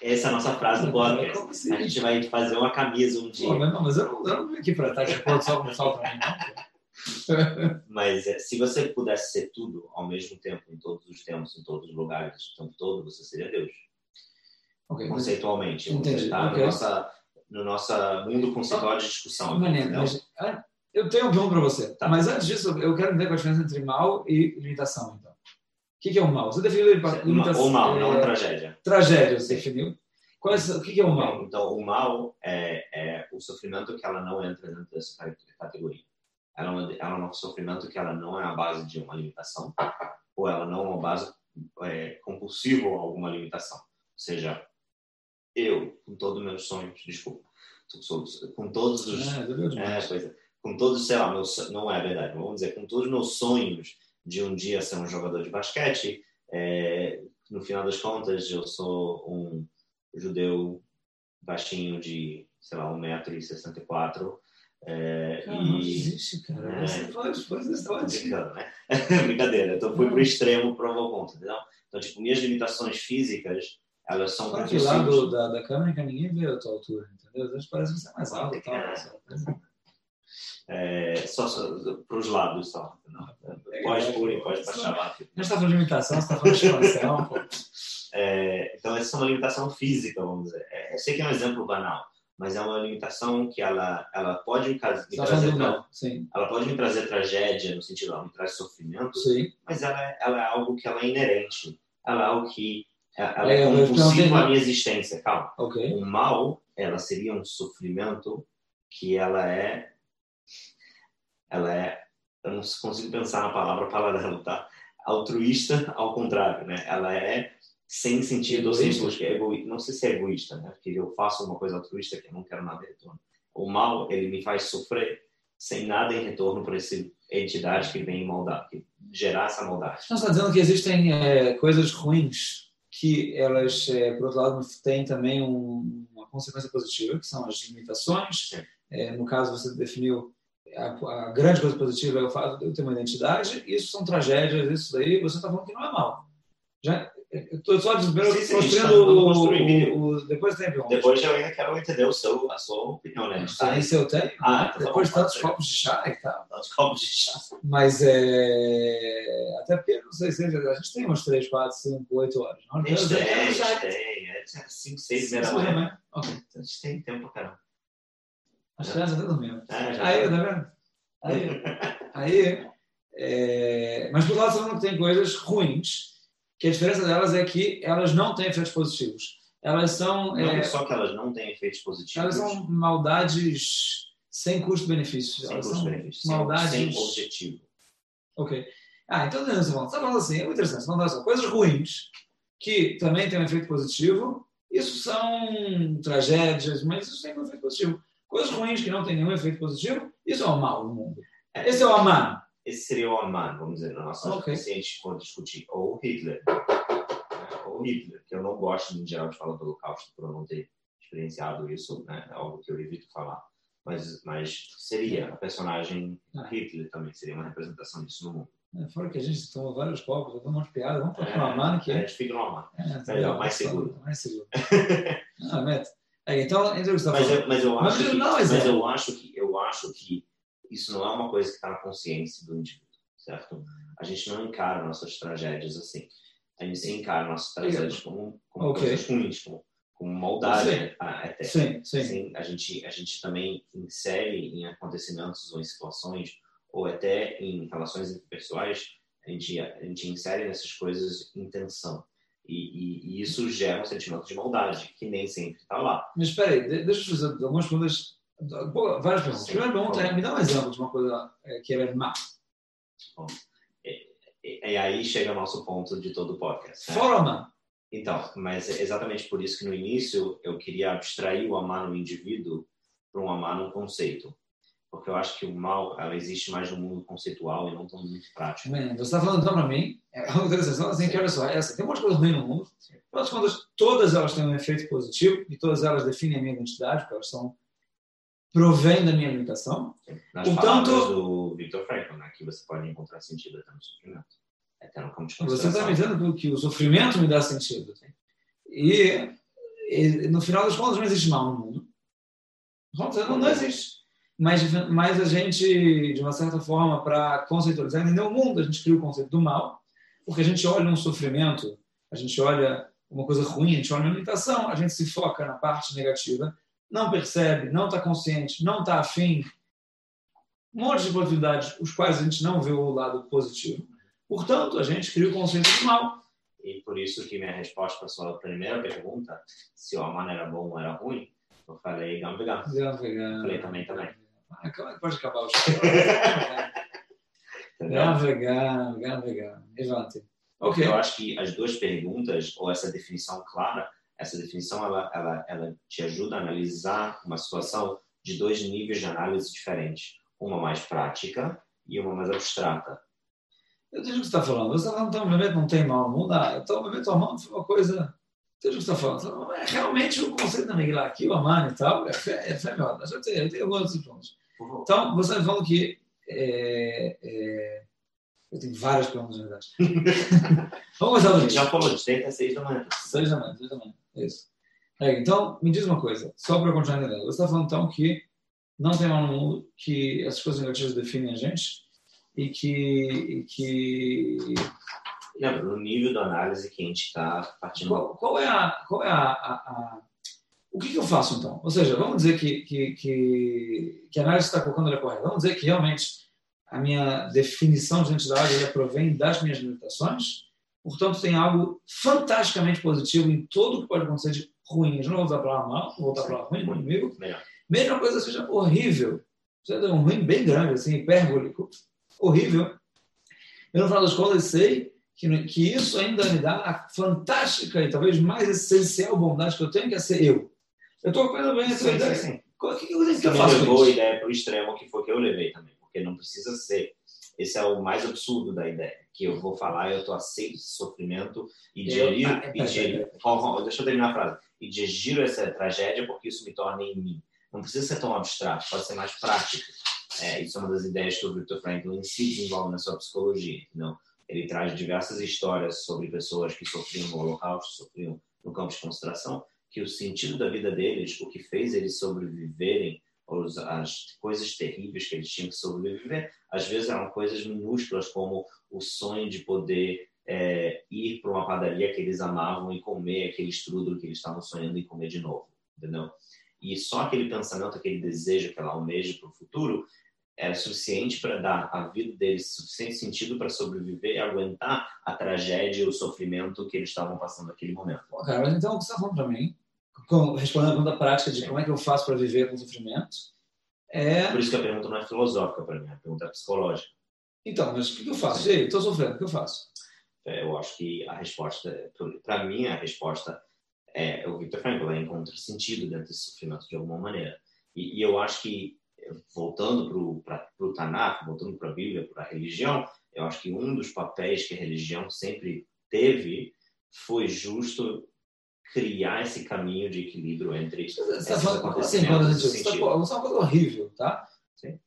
Essa é a nossa frase do podcast. Assim? A gente vai fazer uma camisa um dia. Pô, mas, não, mas eu não, eu não vim aqui para estar de só com o sol para mim, não. Mas é, se você pudesse ser tudo ao mesmo tempo, em todos os tempos, em todos os lugares, o tempo todo, você seria Deus. Okay, Conceitualmente. Entendi. Você está okay. no, nossa, no nosso mundo conceitual de discussão. Maneiro, mas, Eu tenho um pergunta para você. Tá. Mas antes disso, eu quero entender qual a diferença entre mal e limitação, então. O que que é o mal? Você definiu limitação. O mal, não é, a tragédia. Tragédia, você definiu. É, o que que é o mal? Então, o mal é, é o sofrimento que ela não entra dentro dessa categoria. Ela é, ela é um sofrimento que ela não é a base de uma limitação, ou ela não é uma base é, compulsiva a alguma limitação. Ou seja, eu, com todos os meus sonhos, desculpa, com todos os. É, É, demais. Com todos, sei lá, não é verdade, vamos dizer, com todos os meus sonhos de um dia ser um jogador de basquete, é, no final das contas, eu sou um judeu baixinho de, sei lá, 1,64m. É, Cara, não e... existe, cara. É. Você as coisas ótimas. brincando, né? Brincadeira. Então, fui pro extremo, provou ponto, entendeu? Então, tipo, minhas limitações físicas, elas são Fala que lá do, da, da câmera que ninguém vê a tua altura, entendeu? Às vezes parece que você é mais alto e tal. É. É, só, só pros lados só. Não. Pode pôr, pode baixar lá. A gente está falando de imitação, você está falando de expansão. É, então, essa é uma limitação física, vamos dizer. É, eu sei que é um exemplo banal, mas é uma limitação que ela, ela pode me, trazer, não. Sim, ela pode me trazer tragédia, no sentido, ela me traz sofrimento, sim. mas ela, é- ela é algo que ela é inerente. Ela é algo que ela É, é perguntar- à minha existência. Calma. Ok. O mal, ela seria um sofrimento que ela é, ela é, eu não consigo pensar na palavra paralelo, tá? Altruísta, ao contrário, né? Ela é sem sentido ou sem busca. É egoí- Não sei se é egoísta, né? Porque eu faço uma coisa altruísta que eu não quero nada em retorno. O mal, ele me faz sofrer sem nada em retorno por essa entidade que vem maldade, que gerar essa maldade. Você está dizendo que existem é, coisas ruins que elas, é, por outro lado, têm também um- uma consequência positiva, que são as limitações. É, no caso, você definiu a, a grande coisa positiva é o fato de eu ter uma identidade. Isso são tragédias, isso daí você está falando que não é mal. Já, eu estou só primeiro Sim, sim, construindo está tudo o, o, o- Depois tem perguntas. Depois eu ainda quero entender o seu, a sua opinião, né? Não sei se eu tenho. Ah, então tá depois de tantos copos de chá e tal. Os copos de chá. Mas é. Até porque, não sei se a gente tem umas 3, 4, 5, 8 horas. Não? A gente tem, a gente tem. É 5, 6 Sim, meia da manhã. menos. Ok. A gente tem tempo pra caramba. As crianças até. É, já Aí, tá. vendo? Aí, aí é... mas por outro lado, que tem coisas ruins, que a diferença delas é que elas não têm efeitos positivos. Elas são, Não é, só que elas não têm efeitos positivos, elas são maldades sem custo-benefício. sem custo-benefício, maldades. sem objetivo. Ok. Ah, então você está falando, você falando assim, é muito interessante. Você está falando assim, coisas ruins que também têm um efeito positivo, isso são tragédias, mas isso tem um efeito positivo. Coisas ruins que não têm nenhum efeito positivo, isso é o mal no mundo. Esse é o amar. Esse seria o Aman, vamos dizer, na nossa Ok. se a gente for discutir. Ou Hitler. né? Ou Hitler, que eu não gosto, em geral, de falar do Holocausto, por eu não ter experienciado isso, né? É algo que eu evito falar. Mas, mas seria a personagem Ah. Hitler também, seria uma representação disso no mundo. É, Fora que a gente tomou vários copos, eu dou uma piada, vamos para o É, amar, que a é, gente fica no Aman. é, tá melhor, mais seguro. Mais seguro. Ah, meta. É, então, Mas eu, mas eu Mas acho que, não, mas Zé. eu acho que eu acho que isso não é uma coisa que está na consciência do indivíduo, certo? A gente não encara nossas tragédias assim. A gente se encara nossas tragédias como, como Ok. coisas ruins, como, como maldade Sim. a- até. Sim, sim. Assim, a gente a gente também insere em acontecimentos ou em situações ou até em relações interpessoais a gente a gente insere nessas coisas intenção e, e, e isso gera um sentimento de maldade que nem sempre está lá. Mas espera aí, de- deixa eu fazer algumas perguntas, várias perguntas. A primeira pergunta é, me dá um exemplo de uma coisa é, que era má. E, e aí chega o nosso ponto de todo o podcast. né? Fora má. Então, mas é exatamente por isso que no início eu queria abstrair o amar no indivíduo para um amar no conceito. Porque eu acho que o mal ela existe mais no mundo conceitual e não tão muito prático. Man, você está falando então para mim, é uma interessante, assim, que olha só, essa, tem um monte de coisa ruim no mundo, afinal de contas, todas elas têm um efeito positivo e todas elas definem a minha identidade, porque elas são, provém da minha limitação. Nas Portanto- do Victor Frankl, né, que você pode encontrar sentido até no sofrimento. Até no campo de Você está me dizendo que o sofrimento me dá sentido. E, e, no final das contas não existe mal no mundo. Não, não existe. Mas, mas a gente, de uma certa forma, para conceitualizar, entender o mundo, a gente cria o conceito do mal, porque a gente olha um sofrimento, a gente olha uma coisa ruim, a gente olha uma limitação, a gente se foca na parte negativa, não percebe, não está consciente, não está afim um monte de possibilidades, os quais a gente não vê o lado positivo. Portanto, a gente cria o conceito do mal. E por isso que minha resposta para a sua primeira pergunta, se o Aman era bom ou era ruim, eu falei gam vegam. Gam vegam. Falei também também. Ah, como é que pode acabar o show? Vegam, gam vegam. Levante. Ok. Eu acho que as duas perguntas, ou essa definição clara, essa definição ela, ela, ela te ajuda a analisar uma situação de dois níveis de análise diferentes. Uma mais prática e uma mais abstrata. Eu entendi o que você está falando. Você está falando então, o bebê não tem mal no mundo? Ah, então o bebê mão foi uma coisa. O que você está falando. É realmente o conceito da Miguel aqui, o Amani e tal, é fé, é fé melhor. Eu tenho, eu tenho outros pontos. Então, você está falando que. É, é, eu tenho várias perguntas, na verdade. Vamos começar do Já falou de 6 a 6 da manhã. 6 da manhã, 6 da manhã. Isso. É, então, me diz uma coisa, só para continuar entendendo. Você está falando então que não tem mal no mundo, que essas coisas negativas definem a gente e que. E que... Não, no nível da análise que a gente está partindo. Qual, qual, é a. Qual é a, a, a... O que, que, eu faço então? Ou seja, vamos dizer que, que, que, que a análise está colocando ela correta. Vamos dizer que realmente a minha definição de identidade provém das minhas limitações, portanto, tem algo fantasticamente positivo em tudo que pode acontecer de ruim. Eu não vou usar a palavra mal, vou voltar a palavra ruim, inimigo. Mesma coisa seja horrível, seja um ruim bem grande, assim, hipérbolico, horrível. Eu, no final das contas, sei que, que isso ainda me dá a fantástica e talvez mais essencial bondade que eu tenho, que é ser eu. Eu estou acompanhando bem essa ideia. Sim. O que, que, que, eu faço? levou a ideia para o extremo, que foi que eu levei também porque não precisa ser. Esse é o mais absurdo da ideia, que eu vou falar, eu estou aceito esse sofrimento e e digerir deixa eu terminar a frase, e digiro essa tragédia porque isso me torna em mim. Não precisa ser tão abstrato, pode ser mais prático. É, isso é uma das ideias que o Victor Franklin se desenvolve na sua psicologia. Não? Ele traz diversas histórias sobre pessoas que sofriam no Holocausto, sofriam no campo de concentração, que o sentido da vida deles, o que fez eles sobreviverem as coisas terríveis que eles tinham que sobreviver, às vezes eram coisas minúsculas, como o sonho de poder é, ir para uma padaria que eles amavam e comer aquele strudel que eles estavam sonhando em comer de novo, entendeu? E só aquele pensamento, aquele desejo, aquela almeja para o futuro era suficiente para dar à vida deles suficiente sentido para sobreviver e aguentar a tragédia e o sofrimento que eles estavam passando naquele momento. cara, mas então o que você está falando para mim respondendo a pergunta prática de como é que eu faço para viver com sofrimento, é... Por isso que a pergunta não é filosófica para mim, a pergunta é psicológica. Então, mas o que eu faço? Ei, estou sofrendo, o que eu faço? É, eu acho que a resposta, para mim, a resposta é o Victor Frankl, ela encontra sentido dentro desse sofrimento de alguma maneira. E, e eu acho que, voltando para o Tanakh, voltando para a Bíblia, para a religião, eu acho que um dos papéis que a religião sempre teve foi justo criar esse caminho de equilíbrio entre você está falando, assim, está falando uma coisa horrível, tá? Sim.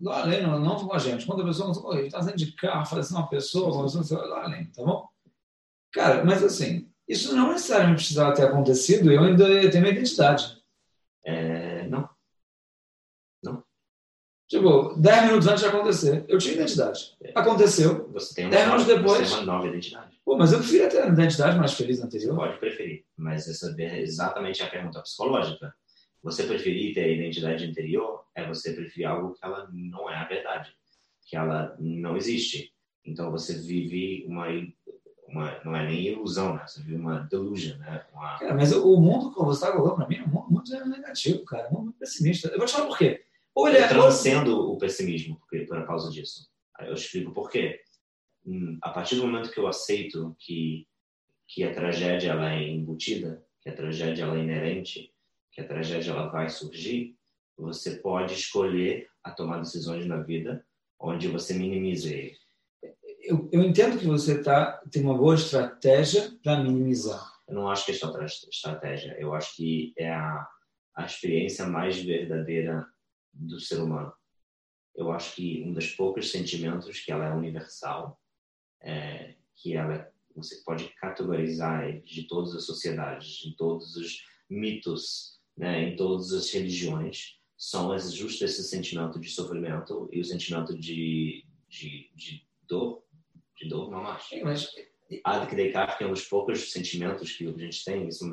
Lá além, não, não com a gente. Quando a pessoa não está dentro de carro, faz uma pessoa, uma pessoa, lá além, tá bom? Cara, mas assim, isso não necessariamente precisava ter acontecido, eu ainda tenho minha identidade. É, não. Não. Tipo, 10 minutos antes de acontecer, eu tinha identidade. É. Aconteceu. Você tem uma, 10 minutos depois. Você tem uma nova identidade. Pô, mas eu prefiro ter a identidade mais feliz anterior. Você pode preferir, mas essa é exatamente a pergunta psicológica. Você preferir ter a identidade anterior é você preferir algo que ela não é a verdade, que ela não existe. Então você vive uma, uma não é nem ilusão, né? Você vive uma delusion, né? Uma... Cara, mas o mundo que você está colocando para mim é um mundo muito negativo, cara, um mundo pessimista. Eu vou te falar por quê. Olha, eu transcendo o pessimismo por, por causa disso. Eu explico por quê. Hum, a partir do momento que eu aceito que que a tragédia ela é embutida, que a tragédia ela é inerente, que a tragédia ela vai surgir, você pode escolher a tomar decisões na vida onde você minimiza ele. Eu, eu entendo que você tá, tem uma boa estratégia para minimizar. Eu não acho que é estratégia. Eu acho que é a, a experiência mais verdadeira do ser humano. Eu acho que um dos poucos sentimentos que ela é universal é, que ela você pode categorizar de todas as sociedades, em todos os mitos, né, em todas as religiões, são justo esse sentimento de sofrimento e o sentimento de, de, de dor, de dor, não acho. Mas... Há que Descartes, que é um dos poucos sentimentos que a gente tem, isso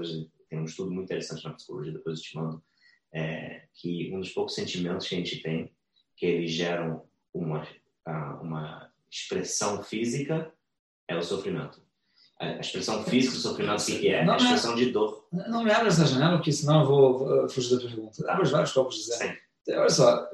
tem um estudo muito interessante na psicologia, depois eu te mando, é, que um dos poucos sentimentos que a gente tem que eles geram uma, uma expressão física, é o sofrimento. A expressão física do sofrimento, o que é? Não, a expressão de dor. Não me abra essa janela, porque senão eu vou fugir da pergunta. Abre vários copos de zero. Olha só,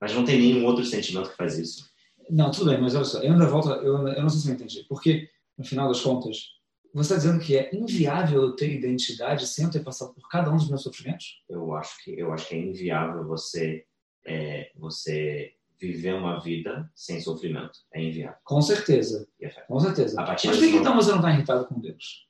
Mas não tem nenhum outro sentimento que faz isso. Não, tudo bem, mas olha só, eu ainda volto, eu, eu não sei se eu entendi. Porque, no final das contas, você está dizendo que é inviável eu ter identidade sem eu ter passado por cada um dos meus sofrimentos? Eu acho que eu acho que é inviável você é, você viver uma vida sem sofrimento. É inviável. Com certeza, é com certeza. A partir Mas por que então você não está irritado com Deus?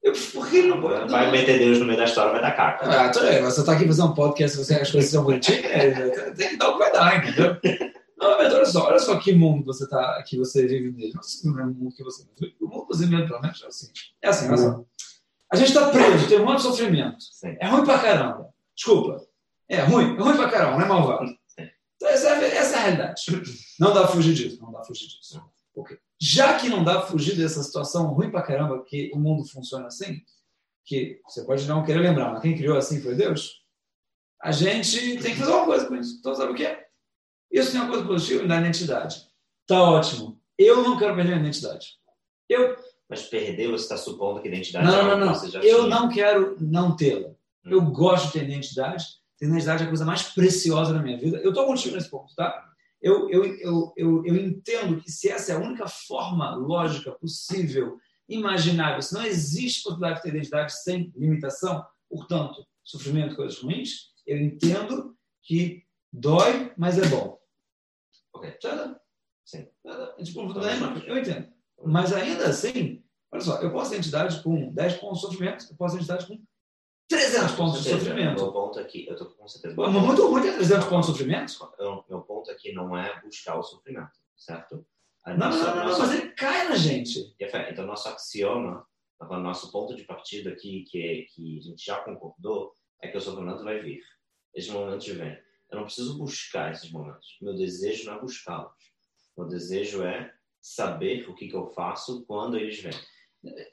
Eu, por que não pode? Vai meter Deus no meio da história, vai dar caca. Ah, tudo bem, você está aqui fazendo um podcast, você as coisas são bonitinhas, tem que dar o que vai dar, entendeu? Não, mas olha só, olha só que mundo você tá, que você vive nele. Não sei se não é o mundo que você vive. O mundo que você vive, pelo menos, é assim. É assim, olha só. A gente está preso, tem um monte de sofrimento. Sim. É ruim pra caramba. Desculpa. É ruim, é ruim pra caramba, não é malvado. Então, essa é, essa é a realidade. Não dá pra fugir disso, não dá pra fugir disso. Ok. Já que não dá pra fugir dessa situação ruim pra caramba, que o mundo funciona assim, que você pode não querer lembrar, mas quem criou assim foi Deus, a gente tem que fazer uma coisa com isso. Então, sabe o que é? Isso tem uma coisa positiva, me dá identidade. Tá ótimo. Eu não quero perder a identidade. Eu, Mas perder, você está supondo que a identidade não, é não, não, você já. Eu tinha. não quero não tê-la. Eu gosto de ter identidade. Ter identidade é a coisa mais preciosa na minha vida. Eu estou contigo nesse ponto, tá? Eu, eu, eu, eu, eu entendo que se essa é a única forma lógica possível, imaginável, se não existe possibilidade de ter identidade sem limitação, portanto, sofrimento, coisas ruins, eu entendo que dói, mas é bom. Ok. Sim. Tipo, eu entendo. Mas ainda assim, olha só, eu posso ter identidade com 10 pontos de sofrimento, eu posso ter identidade com 300 pontos de sofrimento. Meu ponto aqui, eu tô com certeza. Pô, mas muito ruim ter 300 pontos de sofrimento. Eu- Meu ponto aqui não é buscar o sofrimento, certo? Não, nossa- não, não, não, nossa- mas ele cai na gente. Fé, Então, nosso axioma, nosso ponto de partida aqui, que, é- que a gente já concordou, é que o sofrimento vai vir. Esses momentos vêm. Eu não preciso buscar esses momentos. Meu desejo não é buscá-los. Meu desejo é saber o que, que eu faço quando eles vêm.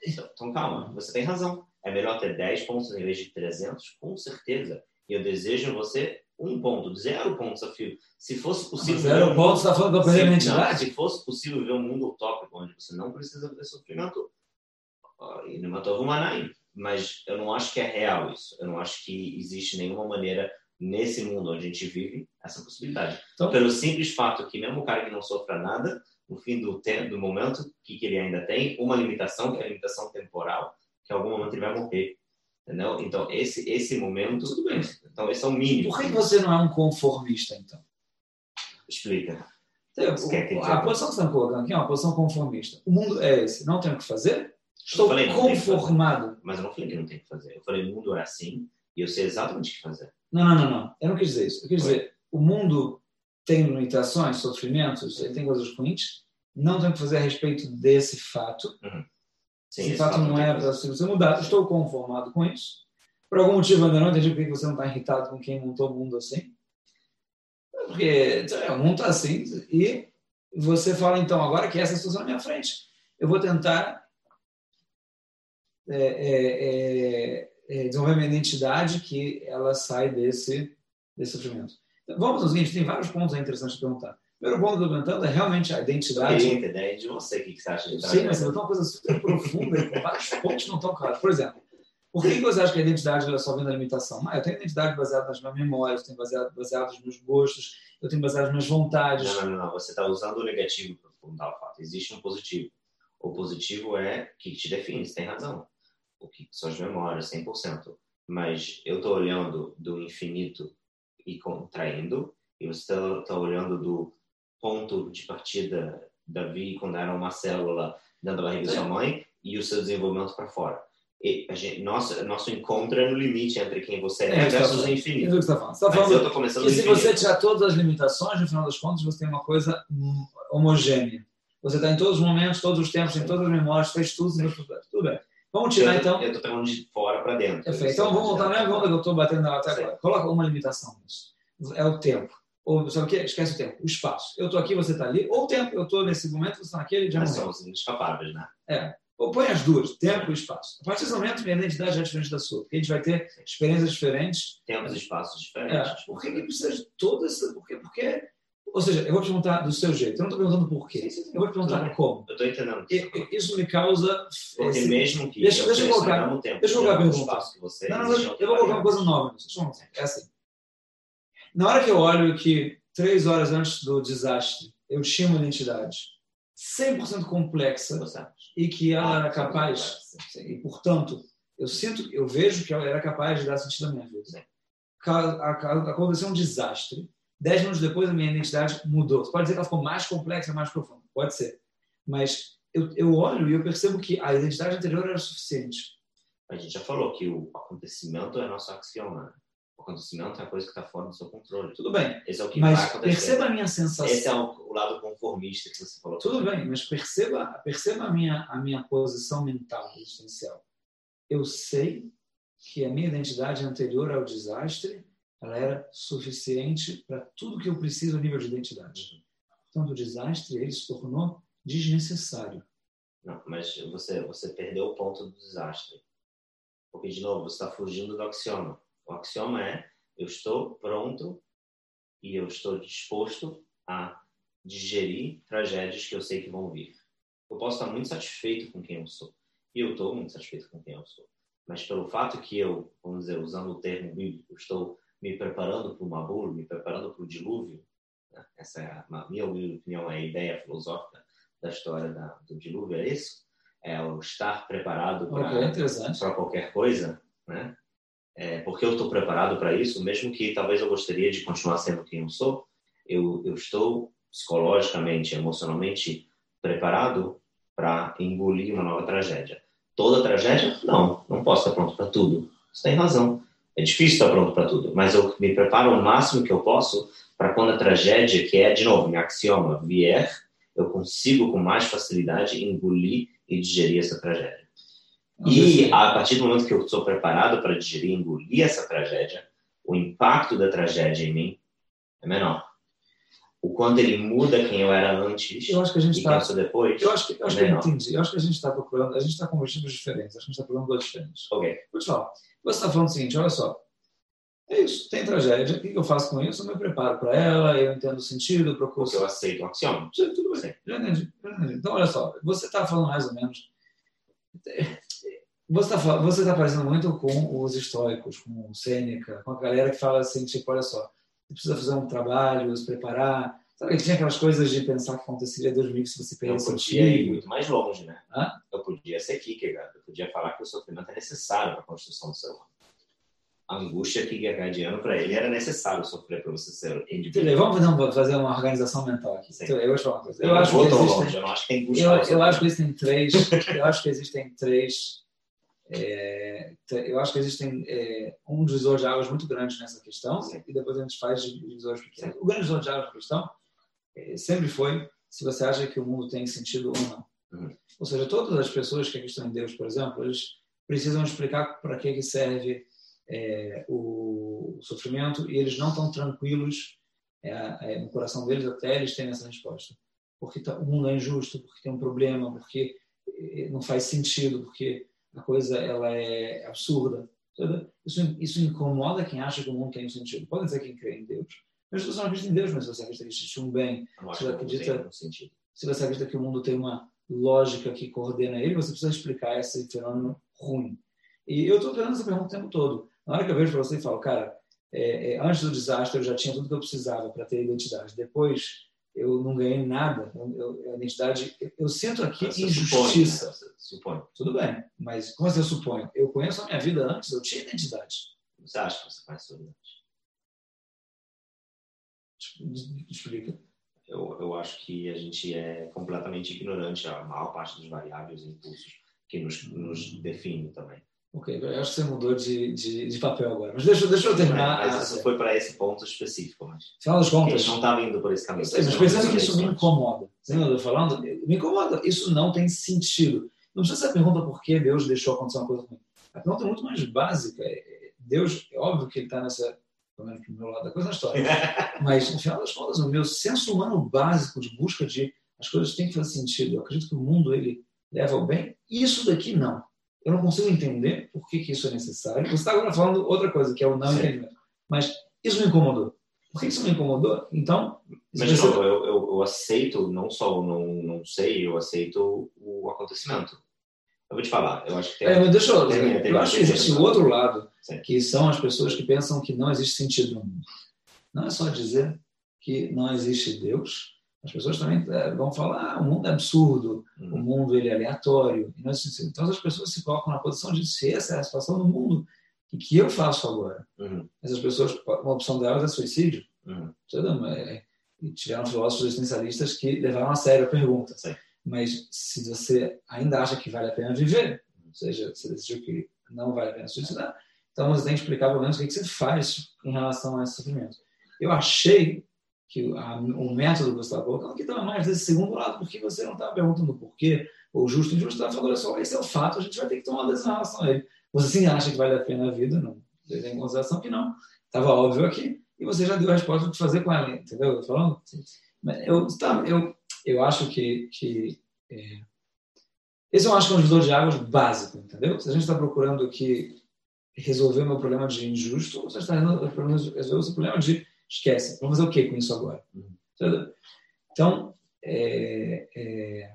Então, então, calma, você tem razão. É melhor ter 10 pontos em vez de 300? Com certeza. E eu desejo em você um ponto, zero pontos desafio. Se fosse possível... Zero pontos, você está falando que eu perder a minha Se- não, identidade? se fosse possível ver um mundo utópico onde você não precisa ter sofrimento, e não matou. Mas eu não acho que é real isso. Eu não acho que existe nenhuma maneira nesse mundo onde a gente vive essa possibilidade. Então- Pelo simples fato que mesmo o cara que não sofra nada, no fim do tempo, do momento, o que, que ele ainda tem? Uma limitação, que é a limitação temporal, que em algum momento ele vai morrer. Entendeu? Então, esse, esse momento... Tudo bem. Então, esse é o mínimo. Por que você não é um conformista, então? Explica. Então, quer que a posição que você está colocando aqui é uma posição conformista. O mundo é esse. Não tenho o que fazer? Estou falei, tem o conformado. Mas eu não falei que não tem que fazer. Eu falei, o mundo é assim e eu sei exatamente o que fazer. Não, não, não, não. Eu não quis dizer isso. Eu quis dizer, o mundo tem limitações, sofrimentos, ele tem coisas ruins. Não tenho o que fazer a respeito desse fato. Sim, esse esse fato não tem é para você mudar. Estou conformado com isso. Por algum motivo, ainda não entendi por que você não está irritado com quem montou o mundo assim. É Porque lá, o mundo está assim e você fala, então, agora que essa é a situação na minha frente, eu vou tentar é, é, é, é, desenvolver minha identidade que ela sai desse, desse sofrimento. Então, vamos ao seguinte, tem vários pontos interessantes de perguntar. O primeiro ponto que eu estou perguntando é realmente a identidade. queria entender de você o que você acha de Sim, mas você botou uma coisa super profunda, com vários pontos não estão claros. Por exemplo, por que você acha que a identidade é só vem da limitação? Ah, eu tenho identidade baseada nas minhas memórias, eu tenho baseado, baseado nos meus gostos, eu tenho baseado nas minhas vontades. Não, não, não, não. Você está usando o negativo para fundar o fato. Existe um positivo. O positivo é que te define, você tem razão. O que são as memórias, 100%. Mas eu estou olhando do infinito e contraindo, e você está olhando do ponto de partida Davi quando era uma célula dentro da barriga da sua mãe e o seu desenvolvimento para fora. E a gente, nosso, nosso encontro é no limite entre quem você é, É, versus tá o falando. É infinito. o que você está falando. Você está Mas eu falando estou começando que do se infinito. você tirar todas as limitações, no final das contas, você tem uma coisa hum, homogênea. Você está em todos os momentos, todos os tempos, em todas as memórias, fez tudo, bem. Vamos tirar, então, Eu estou pegando de fora para dentro. Perfeito. Então vamos voltar na que eu estou batendo nela até agora. Coloca uma limitação nisso. É o tempo. Ou sabe o quê? Esquece o tempo. O espaço. Eu estou aqui, você está ali. Ou o tempo. Eu estou nesse momento, você está naquele, já Mas morreu. somos inescapáveis, né? É. Ou põe as duas, tempo e espaço. A partir desse momento, minha identidade é diferente da sua, porque a gente vai ter experiências diferentes. Tempos e espaços diferentes. É, por que, que precisa de toda essa. Por quê? Porque. Ou seja, eu vou te perguntar do seu jeito. Eu não estou perguntando por quê. Eu vou te perguntar como. Eu estou entendendo. E, isso me causa. Porque esse, mesmo que. Deixa, deixa eu colocar. Tempo, deixa eu colocar a pergunta. Você não, não, eu vou colocar uma coisa nova. É assim. Na hora que eu olho que três horas antes do desastre eu tinha uma identidade 100% complexa e que ela era capaz, e portanto, eu sinto, eu vejo que ela era capaz de dar sentido à minha vida. Aconteceu um desastre. Dez minutos depois, a minha identidade mudou. Você pode dizer que ela ficou mais complexa, mais profunda. Pode ser. Mas eu, eu olho e eu percebo que a identidade anterior era suficiente. A gente já falou que o acontecimento é nosso axioma. Né? O acontecimento é a coisa que está fora do seu controle. Tudo bem. Esse é o que mas vai acontecer. perceba a minha sensação. Esse é o, o, lado conformista que você falou. Tudo bem, mas perceba, perceba a, minha, a minha posição mental existencial. Eu sei que a minha identidade anterior ao desastre ela era suficiente para tudo que eu preciso a nível de identidade. Portanto, o desastre ele se tornou desnecessário. Não, mas você, você perdeu o ponto do desastre. Porque, de novo, você está fugindo do axioma. O axioma é: eu estou pronto e eu estou disposto a digerir tragédias que eu sei que vão vir. Eu posso estar muito satisfeito com quem eu sou. E eu estou muito satisfeito com quem eu sou. Mas pelo fato que eu, vamos dizer, usando o termo bíblico, estou me preparando para o Mabul, me preparando para o dilúvio, né? essa é a minha opinião, é a ideia filosófica da história da, do dilúvio, é isso? É o estar preparado para qualquer coisa, né? é, porque eu estou preparado para isso, mesmo que talvez eu gostaria de continuar sendo quem eu sou, eu, eu estou psicologicamente, emocionalmente preparado para engolir uma nova tragédia. Toda tragédia? Não, não posso estar pronto para tudo. Você tem razão. É difícil estar pronto para tudo, mas eu me preparo o máximo que eu posso para quando a tragédia, que é, de novo, minha axioma, vier, eu consigo com mais facilidade engolir e digerir essa tragédia. E a partir do momento que eu sou preparado para digerir e engolir essa tragédia, o impacto da tragédia em mim é menor. O quanto ele muda quem eu era antes eu acho que a gente e tá, quem eu depois. Eu acho que, eu acho é que eu entendi. Eu acho que a gente está procurando, a gente está com objetivos diferentes. Acho que a gente está procurando coisas diferentes. Ok. Vou te falar. Você está falando o seguinte: olha só. É isso, tem tragédia. O que eu faço com isso? Eu me preparo para ela, eu entendo o sentido, eu procuro. Porque eu aceito o axioma. Tudo bem, já entendi, já entendi. Então, olha só, você está falando mais ou menos você está você tá fazendo muito com os estoicos, com o Sêneca, com a galera que fala assim, tipo, olha só, precisa fazer um trabalho, se preparar. Sabe tinha aquelas coisas de pensar que aconteceria Deus livre se você perdesse Eu podia ir muito mais longe, né? Hã? Eu podia ser Kierkegaard, eu podia falar que o sofrimento é necessário para a construção do ser humano. A angústia kierkegaardiana, para ele, era necessário sofrer para você ser indivíduo. Vamos fazer uma organização mental aqui. Então, eu vou te falar uma coisa. Eu, eu acho que existem, longe, eu não acho que tem eu, eu acho que existem três, eu acho que existem três é, eu acho que existem é, um divisor de águas muito grande nessa questão Sim. e depois a gente faz divisores pequenos. O grande divisor de águas na questão é, sempre foi se você acha que o mundo tem sentido ou não. Uhum. Ou seja, todas as pessoas que acreditam em Deus, por exemplo, eles precisam explicar para que, que serve é, o, o, sofrimento e eles não estão tranquilos é, é, no coração deles até eles terem essa resposta. Porque tá, o mundo é injusto, porque tem um problema, porque não faz sentido, porque a coisa ela é absurda. Isso, isso incomoda quem acha que o mundo tem um sentido. Pode ser quem crê em Deus. Mas você não acredita em Deus, mas você acredita que existe um bem. Se você acredita, se você acredita que o mundo tem uma lógica que coordena ele, você precisa explicar esse fenômeno ruim. E eu estou fazendo essa pergunta o tempo todo. Na hora que eu vejo para você e falo, cara, é, é, antes do desastre eu já tinha tudo que eu precisava para ter identidade. Depois eu não ganhei nada. Eu, a identidade, eu, eu sinto aqui você injustiça. Supõe, né? supõe. Tudo bem, mas como você supõe? Eu conheço a minha vida antes, eu tinha identidade. Você acha que você faz sua identidade? Explica. Eu, eu acho que a gente é completamente ignorante a maior parte dos variáveis e impulsos que nos, nos definem também. Ok, eu acho que você mudou de, de, de papel agora. Mas deixa, deixa eu terminar. Mas isso foi para esse ponto específico. Mas... Afinal das contas. não estava indo por esse caminho. Sei, mas pensando que isso me incomoda. Você não está falando? Me incomoda. Isso não tem sentido. Não precisa ser a pergunta por que Deus deixou acontecer uma coisa ruim. A pergunta é muito mais básica. É, Deus, é óbvio que ele está nessa. Pelo menos meu lado da coisa na história. mas, no final das contas, o meu senso humano básico de busca de as coisas têm que fazer sentido. Eu acredito que o mundo ele leva ao bem. Isso daqui não. Eu não consigo entender por que, que isso é necessário. Você está agora falando outra coisa, que é o não Sim. entendimento. Mas isso me incomodou. Por que isso me incomodou? Então. Mas, de novo, eu, eu, eu, aceito, não só o não, não sei, eu aceito o acontecimento. Eu vou te falar, eu acho que tem. É, mas deixa eu. Tem, tem, eu acho que existe o outro lado, Sim. que são as pessoas que pensam que não existe sentido no mundo. Não é só dizer que não existe Deus. As pessoas também é, vão falar, ah, o mundo é absurdo, uhum. o mundo ele é aleatório. Então as pessoas se colocam na posição de se essa é a situação do mundo, o que eu faço agora? Uhum. Essas pessoas, uma opção delas é suicídio. Uhum. É, tiveram filósofos existencialistas que levaram a sério a pergunta. Sim. Mas se você ainda acha que vale a pena viver, ou seja, você decidiu que não vale a pena suicidar, então você tem que explicar pelo menos o que você faz em relação a esse sofrimento. Eu achei que a, o método que você estava colocando que estava mais desse segundo lado, porque você não estava perguntando por quê, ou justo ou injusto, estava falando, olha só, esse é o fato, a gente vai ter que tomar uma decisão em relação a ele. Você sim acha que vale a pena a vida? Não. Você tem em consideração que não. Estava óbvio aqui, e você já deu a resposta do que fazer com ela, entendeu? Eu falando? Eu, tá, eu, eu acho que, que é, esse eu acho que é um divisor de águas básico, entendeu? Se a gente está procurando aqui resolver o meu problema de injusto, você está resolvendo o seu problema de esquece. Vamos fazer o que com isso agora? Uhum. Então, é, é,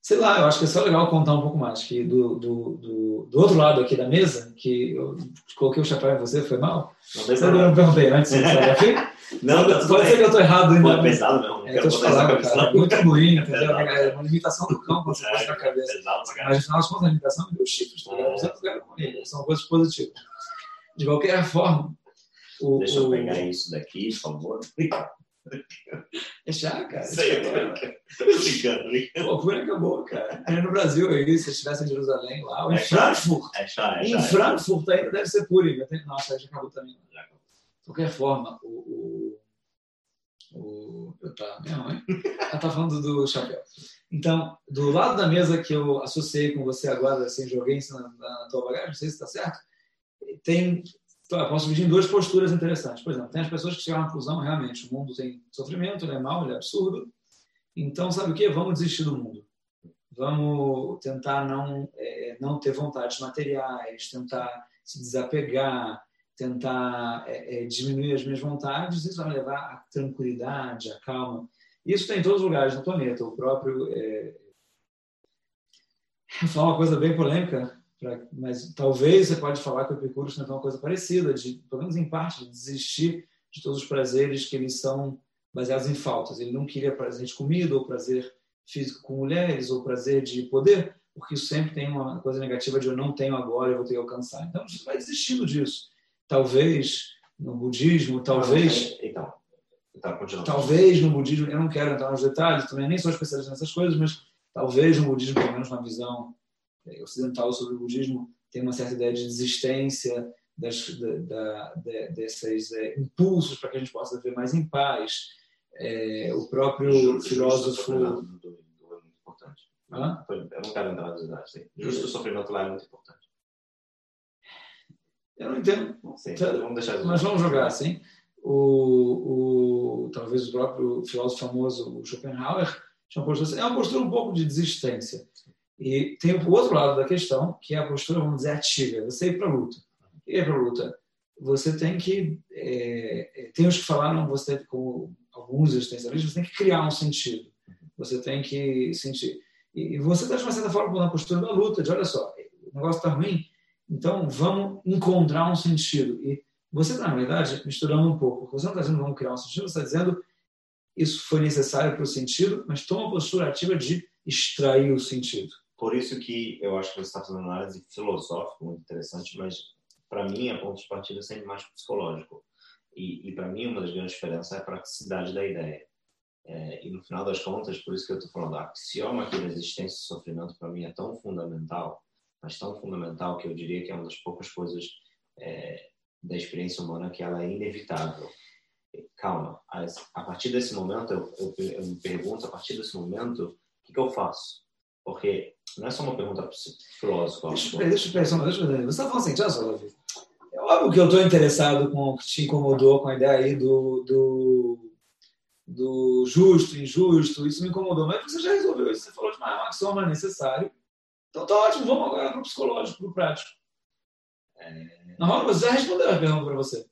sei lá, eu acho que é só legal contar um pouco mais. Que do, do, do, do outro lado aqui da mesa, que eu coloquei o chapéu em você, foi mal? Não, não, não perguntei antes, sabe aqui? Não, tá Pode ser que eu estou errado ainda. Pô, é pesado mesmo. É, eu tô te falando, cara, é muito ruim, entendeu? É uma limitação do cão quando você é, na cabeça. Pesado, Mas, no final das contas, a limitação me deu chifres, tá ligado? São coisas positivas. De qualquer forma, o, Deixa eu pegar isso daqui, por favor. É chá, cara. Sei, eu tô brincando, brincando. O Fúria acabou, cara. Aí no Brasil, aí, se estivesse em Jerusalém, lá, ou em é Frankfurt. É chá, é chá. Em Frankfurt ainda deve ser Purim. Nossa, já acabou também. De qualquer forma, o. o, o eu tá, minha mãe. Ela tá falando do chapéu. Então, do lado da mesa que eu associei com você agora, assim, joguei isso na, na tua bagagem, não sei se está certo, tem então, eu posso dividir em duas posturas interessantes. Por exemplo, tem as pessoas que chegam à conclusão, realmente, o mundo tem sofrimento, ele é mau, ele é absurdo. Então, sabe o que? Vamos desistir do mundo. Vamos tentar não, é, não ter vontades materiais, tentar se desapegar, tentar é, é, diminuir as minhas vontades. Isso vai levar à tranquilidade, à calma. Isso tem em todos os lugares do planeta. O próprio. É... Vou falar uma coisa bem polêmica Pra, mas talvez você pode falar que o Epicuro tentou uma coisa parecida, de, pelo menos em parte, de desistir de todos os prazeres que eles são baseados em faltas. Ele não queria prazer de comida, ou prazer físico com mulheres, ou prazer de poder, porque isso sempre tem uma coisa negativa de eu não tenho agora, eu vou ter que alcançar. Então, você vai desistindo disso. Talvez no budismo, talvez... Então, então talvez no budismo, eu não quero entrar nos detalhes, também nem sou especialista nessas coisas, mas talvez no budismo, pelo menos uma visão é, ocidental sobre o budismo tem uma certa ideia de desistência das, da, da, desses é, impulsos para que a gente possa viver mais em paz. É, o próprio justo, filósofo. Justo é importante. Hã? Eu não quero entrar nas idades. Justo o sofrimento lá é muito importante. Eu não entendo. Sim, vamos deixar Mas vamos jogar assim. O, o, talvez o próprio filósofo famoso, Schopenhauer, tinha uma postura, é uma postura um pouco de desistência. E tem o outro lado da questão, que é a postura, vamos dizer, ativa. Você ir para a luta. Ir para a luta. Você tem que. É, é, tem os que falaram, você, como alguns existencialistas, você tem que criar um sentido. Você tem que sentir. E você está, de uma certa forma, na postura da luta, de olha só, o negócio está ruim, então vamos encontrar um sentido. E você está, na verdade, misturando um pouco. Você não está dizendo vamos criar um sentido, você está dizendo isso foi necessário para o sentido, mas toma uma postura ativa de extrair o sentido. Por isso que eu acho que você está fazendo uma análise filosófica muito interessante, mas para mim a ponto de partida é sempre mais psicológico. E, e para mim uma das grandes diferenças é a praticidade da ideia. É, e no final das contas, por isso que eu estou falando, a axioma aqui da existência e sofrimento para mim é tão fundamental, mas tão fundamental que eu diria que é uma das poucas coisas é, da experiência humana que ela é inevitável. Calma, a, partir desse momento, eu, eu, eu me pergunto, a partir desse momento, o que, que eu faço? Porque não é só uma pergunta filosófica. Deixa, eu, deixa eu pensar, deixa eu ver. Você está falando assim, já só. É óbvio que eu estou interessado com o que te incomodou com a ideia aí do, do, do justo, injusto, isso me incomodou. Mas você já resolveu isso, você falou de uma axioma necessário. Então tá ótimo, vamos agora para o psicológico, para o prático. É... Não, você já respondeu a pergunta para você.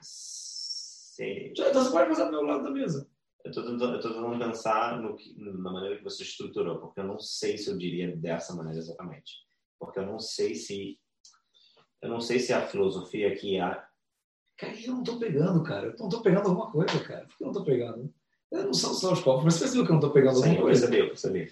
Sim. Já, então você pode passar do meu lado da mesa. Eu estou tentando, pensar no que, na maneira que você estruturou, porque eu não sei se eu diria dessa maneira exatamente. Porque eu não sei se eu não sei se a filosofia aqui é Cara, eu não estou pegando, cara. Eu não estou pegando alguma coisa, cara. Por que eu não estou pegando? Eu não são só os copos, mas você percebeu que eu não estou pegando Sim, alguma coisa? Eu percebi, eu percebi.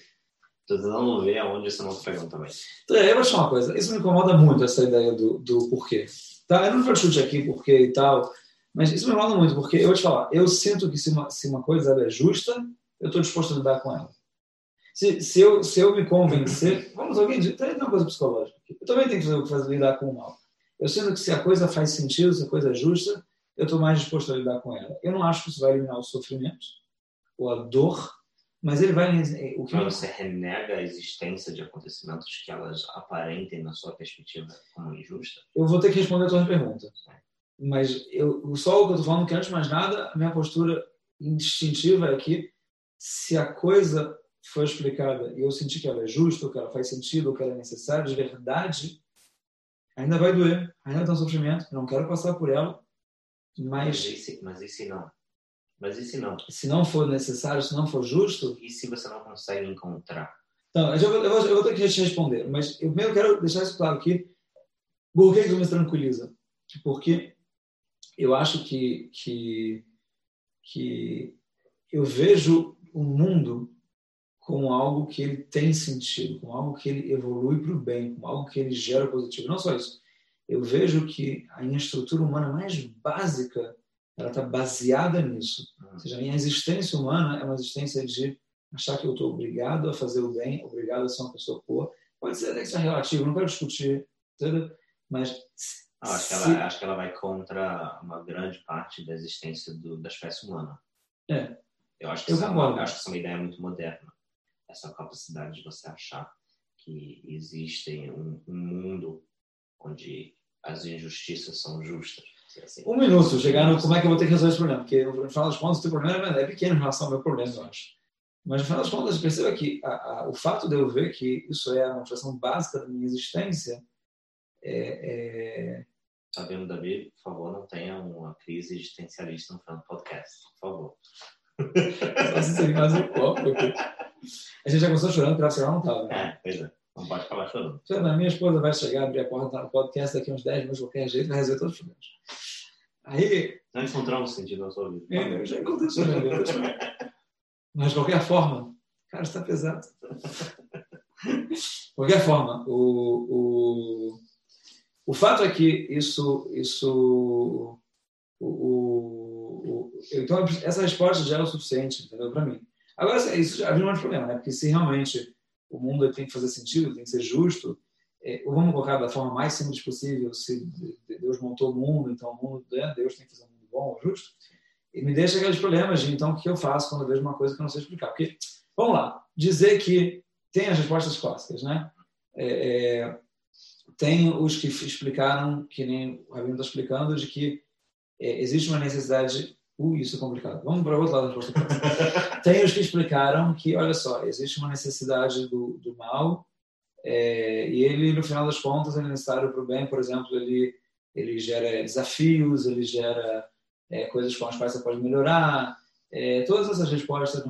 Estou tentando ver aonde você não está pegando também. Então, eu vou te falar uma coisa. Isso me incomoda muito, essa ideia do, do porquê. Tá? Eu não vou chute aqui porquê e tal, mas isso me incomoda muito, porque eu vou te falar, eu sinto que se uma, se uma coisa é justa, eu estou disposto a lidar com ela. Se, se, eu, se eu me convencer, vamos, alguém diz, tem uma coisa psicológica. Eu também tenho que fazer, lidar com o mal. Eu sinto que se a coisa faz sentido, se a coisa é justa, eu estou mais disposto a lidar com ela. Eu não acho que isso vai eliminar o sofrimento ou a dor, mas ele vai. O que mas você renega a existência de acontecimentos que elas aparentem, na sua perspectiva, como injusta? Eu vou ter que responder a tua pergunta. Mas eu, só o que eu estou falando, que antes de mais nada, a minha postura instintiva é que se a coisa foi explicada e eu senti que ela é justa, ou que ela faz sentido, ou que ela é necessária de verdade, ainda vai doer, ainda tem um sofrimento, não quero passar por ela, mas... Mas e, se, mas e se não? Mas e se não? Se não for necessário, se não for justo... E se você não consegue encontrar? Então, eu, vou, eu, vou, eu vou ter que te responder, mas eu primeiro quero deixar isso claro aqui. Por que isso me tranquiliza? Porque eu acho que, que, que eu vejo o mundo como algo que ele tem sentido, como algo que ele evolui para o bem, como algo que ele gera positivo. Não só isso. Eu vejo que a minha estrutura humana mais básica ela está baseada nisso. Ou seja, a minha existência humana é uma existência de achar que eu estou obrigado a fazer o bem, obrigado a ser uma pessoa boa. Pode ser até que seja relativo, não quero discutir, entendeu? mas ah, acho, que ela, acho que ela vai contra uma grande parte da existência do, da espécie humana. É. Eu acho que, eu é uma, acho que isso é uma ideia muito moderna essa capacidade de você achar que existe um, um mundo onde as injustiças são justas. Assim. Um minuto, chegar no como é que eu vou ter que resolver esse problema, porque no final das contas o teu problema é pequeno em relação ao meu problema, eu acho. Mas no final das contas, perceba que a, a, o fato de eu ver que isso é a motivação básica da minha existência é, é... Vendo, Davi? Por favor, não tenha uma crise existencialista no final do podcast, por favor. Nossa, mais um copo aqui. A gente já começou chorando, para chorar não estava. Né? É, pois é. Não pode acabar chorando. A minha esposa vai chegar, abrir a porta tá no podcast daqui uns 10 minutos, de qualquer jeito, vai resolver todos os problemas. Aí. Já encontramos sentido na sua vida. É, eu já encontrei. Mas, de qualquer forma, cara, está pesado. De qualquer forma, o, o, o fato é que isso. isso o, o, então, essa resposta já é o suficiente, entendeu? Para mim. Agora, isso já vira um outro problema, né? Porque se realmente o mundo tem que fazer sentido, tem que ser justo, é, vamos colocar da forma mais simples possível, se Deus montou o mundo, então o mundo, né, Deus tem que fazer um mundo bom justo, e me deixa aqueles problemas de, então, o que eu faço quando eu vejo uma coisa que eu não sei explicar? Porque, vamos lá, dizer que tem as respostas clássicas, né? É, é, tem os que explicaram, que nem o Rabino está explicando, de que é, existe uma necessidade Uh, isso é complicado. Vamos para o outro lado da resposta. Tem os que explicaram que, olha só, existe uma necessidade do, do mal é, e ele, no final das contas, é necessário para o bem. Por exemplo, ele, ele gera desafios, ele gera é, coisas com as quais você pode melhorar. É, todas essas respostas,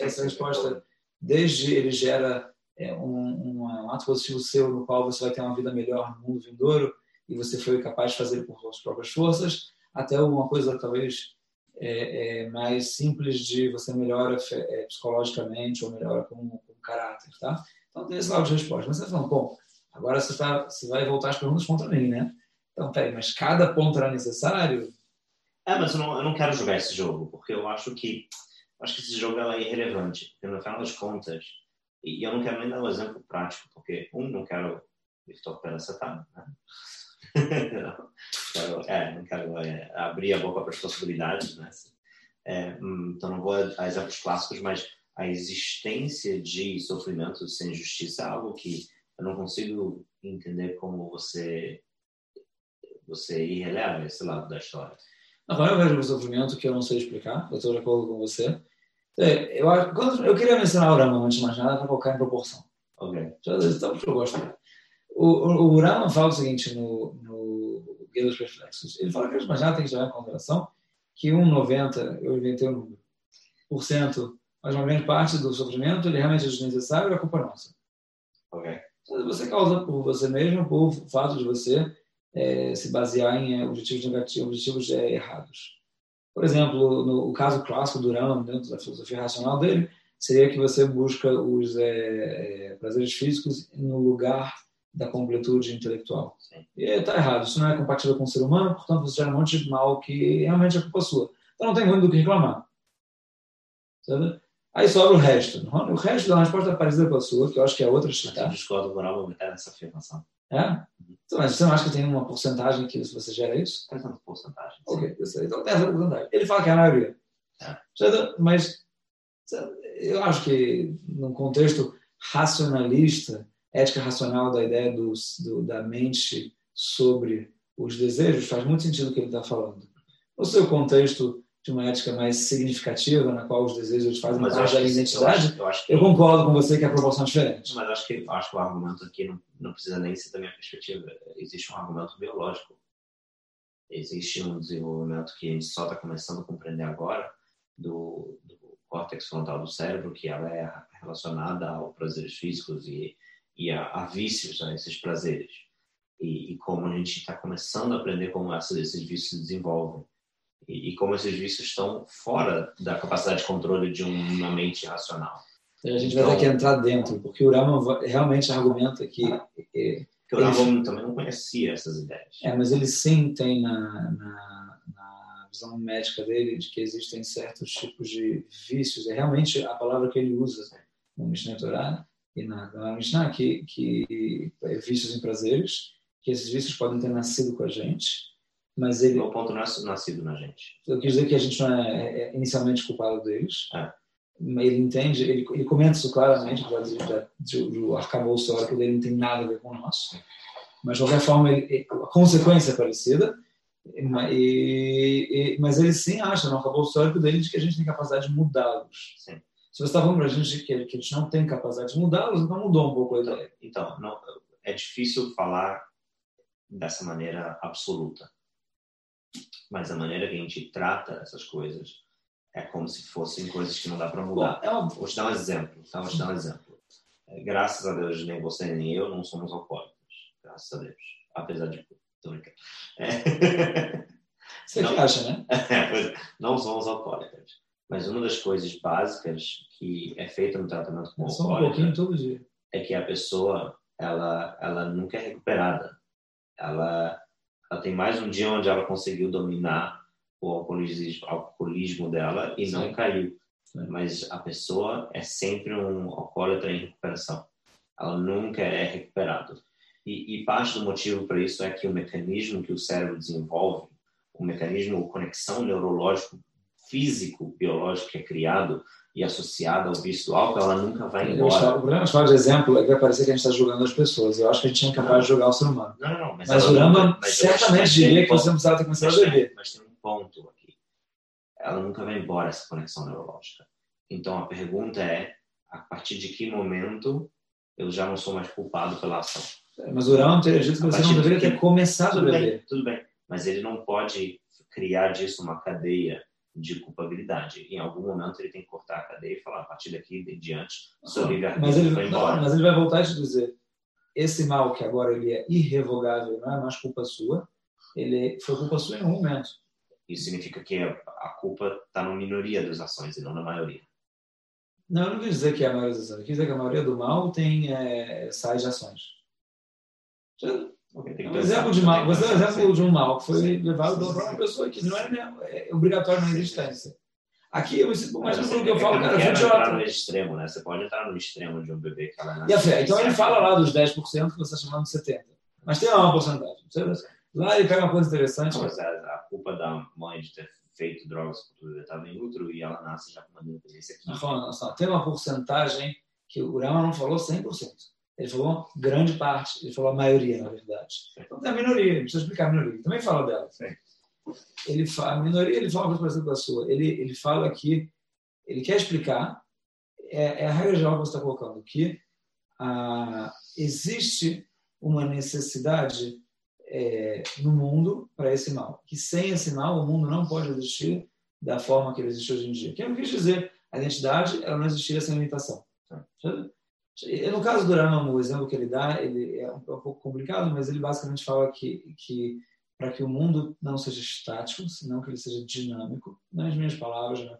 essa resposta, desde ele gera é, um, um, ato positivo seu no qual você vai ter uma vida melhor no mundo vindouro e você foi capaz de fazer por suas próprias forças, até uma coisa talvez é, é, mais simples de você melhora é, psicologicamente ou melhora com, com caráter, tá? Então tem esse lado de resposta. Mas você está falando, bom, agora você, tá, você vai voltar as perguntas contra mim, né? Então, peraí, mas cada ponto era necessário? É, mas eu não, eu não quero jogar esse jogo, porque eu acho que acho que esse jogo é irrelevante, porque no final das contas, e, eu não quero nem dar um exemplo prático, porque, um, não quero estou pela setada, né? não, quero, é, não quero é, abrir a boca para as possibilidades, né? É, hum, então não vou a exemplos clássicos, mas a existência de sofrimento sem justiça é algo que eu não consigo entender como você você irreleva esse lado da história. Agora eu vejo um sofrimento que eu não sei explicar, eu estou de acordo com você. É, eu, quando, eu queria mencionar o Rama antes de mais nada para colocar em proporção. Ok. Então, porque eu gosto. O, o, o Rama fala o seguinte no, no Guia dos Perflexos. Ele fala que as mais nada tem que levar em consideração que um 90, eu inventei o número, por cento, mas uma grande parte do sofrimento ele realmente é desnecessário, é culpa nossa. Ok. Você causa por você mesmo, por fato de você é, se basear em é, objetivos negativos, objetivos é, errados. Por exemplo, no o caso clássico do Rama, dentro da filosofia racional dele, seria que você busca os é, é, prazeres físicos no lugar da completude intelectual. Sim. E está errado, isso não é compatível com o ser humano, portanto você gera um monte de mal que realmente é culpa sua. Então não tem muito do que reclamar. Sabe? Aí sobra o resto. O resto da resposta é parecida com a sua, que eu acho que é outra chata. Eu discordo moral nessa afirmação. É? Então, mas você não acha que tem uma porcentagem que você gera isso? Tem tanta porcentagem. Ok, eu sei. Então tem essa porcentagem. Ele fala que é a maioria. É. Mas eu acho que num contexto racionalista, ética racional da ideia do, do, da mente sobre os desejos, faz muito sentido o que ele está falando. No seu contexto de uma ética mais significativa, na qual os desejos fazem mas parte da identidade, eu, acho, eu, eu, concordo com você que a proporção é diferente. Mas acho que, acho que o argumento aqui não, não precisa nem ser da minha perspectiva. Existe um argumento biológico. Existe um desenvolvimento que a gente só está começando a compreender agora do, do córtex frontal do cérebro, que ela é relacionada aos prazeres físicos e, e a, a vícios a esses prazeres. E, e como a gente está começando a aprender como esses vícios se desenvolvem e, como esses vícios estão fora da capacidade de controle de uma mente racional. A gente então, vai ter que entrar dentro, porque o Rama realmente argumenta que. que o Rama também não conhecia essas ideias. É, mas ele sim tem na, na, na, visão médica dele de que existem certos tipos de vícios. É realmente a palavra que ele usa no Mishneh Torah e na, na Mishnah, que, que é vícios em prazeres, que esses vícios podem ter nascido com a gente mas ele. O ponto não é nascido na gente. Eu quis dizer que a gente não é, é, é inicialmente culpado deles. É. Ele entende, ele, ele comenta isso claramente, o arcabouço teórico dele não tem nada a ver com o nosso. Mas, de qualquer forma, ele, a consequência é parecida. E, e, mas ele sim acha no arcabouço teórico dele de que a gente tem capacidade de mudá-los. Se você está falando para a gente que, que a gente não tem capacidade de mudá-los, então mudou um pouco a ideia. Então, não, é difícil falar dessa maneira absoluta mas a maneira que a gente trata essas coisas é como se fossem coisas que não dá para mudar. É uma... Vou te dar um exemplo. Tá? Vou te dar um exemplo. É, graças a Deus, nem você nem eu não somos alcoólicos. Graças a Deus. Apesar de... Tô brincando. É... Você não, que acha, né? É, não somos alcoólicos. Mas uma das coisas básicas que é feita no tratamento com Só um pouquinho todo dia. é que a pessoa ela, ela nunca é recuperada. Ela ela tem mais um dia onde ela conseguiu dominar o alcoolismo, alcoolismo dela e Sim. não caiu. Sim. Mas a pessoa é sempre um alcoólatra em recuperação. Ela nunca é recuperada. E, e parte do motivo para isso é que o mecanismo que o cérebro desenvolve, o mecanismo, a conexão neurológico, físico, biológico que é criado e associada ao álcool, ela nunca vai embora. o problema de exemplo é que vai parecer que a gente está julgando as pessoas. Eu acho que a gente é incapaz de julgar o ser humano. Não, não, mas, mas o Rambam certamente diria que você não precisava ter começado a beber. Mas tem um ponto aqui. Ela nunca vai embora, essa conexão neurológica. Então, a pergunta é, a partir de que momento eu já não sou mais culpado pela ação? Mas o Rambam teria dito que você não deveria ter começado a beber. Bem, tudo bem, mas ele não pode criar disso uma cadeia de culpabilidade. Em algum momento ele tem que cortar a cadeia e falar a partir daqui de diante, seu livre-arbítrio vai embora. mas ele vai voltar a te dizer, esse mal que agora ele é irrevogável, não é mais culpa sua, ele foi culpa sua em um momento. Isso significa que a culpa está na minoria das ações e não na maioria. Não, eu não quis dizer que é a maioria das ações. Eu quis dizer que a maioria do mal tem é, sai de ações. Okay, um exemplo de mal, você é um exemplo de um mal que foi sim, levado sim, para uma pessoa que não é, é obrigatório na existência. Aqui eu me sinto mais tranquilo que eu falo, cara, eu entrar no extremo, né? Você pode entrar no extremo de um bebê que ela nasce. E a fé, então ele fala lá dos 10% que você está chamando de 70%. Mas tem lá uma porcentagem. Lá ele pega uma coisa interessante. A, culpa da mãe de ter feito drogas quando o bebê estava em útero e ela nasce já com uma dependência aqui. Não, tem uma porcentagem que o Rama não falou 100%. Ele falou grande parte, ele falou a maioria, na verdade. Então tem a minoria, precisa explicar a minoria. Também fala dela. Ele fala, a minoria ele fala uma coisa parecida com a sua. Ele, ele fala que ele quer explicar, é, é a regra geral que você está colocando, que ah, existe uma necessidade é, no mundo para esse mal. Que sem esse mal o mundo não pode existir da forma que ele existe hoje em dia. Que eu não quis dizer a identidade ela não existiria sem limitação. No caso do Rama, o exemplo que ele dá ele é um pouco complicado, mas ele basicamente fala que, que para que o mundo não seja estático, senão que ele seja dinâmico, nas minhas palavras, né?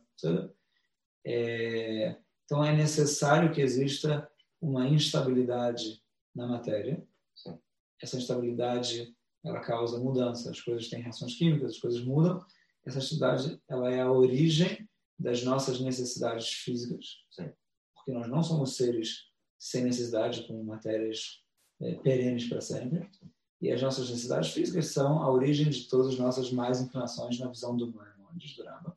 É, então é necessário que exista uma instabilidade na matéria. Sim. Essa instabilidade ela causa mudança, as coisas têm reações químicas, as coisas mudam. Essa instabilidade ela é a origem das nossas necessidades físicas, Sim. porque nós não somos seres sem necessidade com matérias é, perenes para sempre. E as nossas necessidades físicas são a origem de todas as nossas mais inclinações na visão do Maimonides do Rama.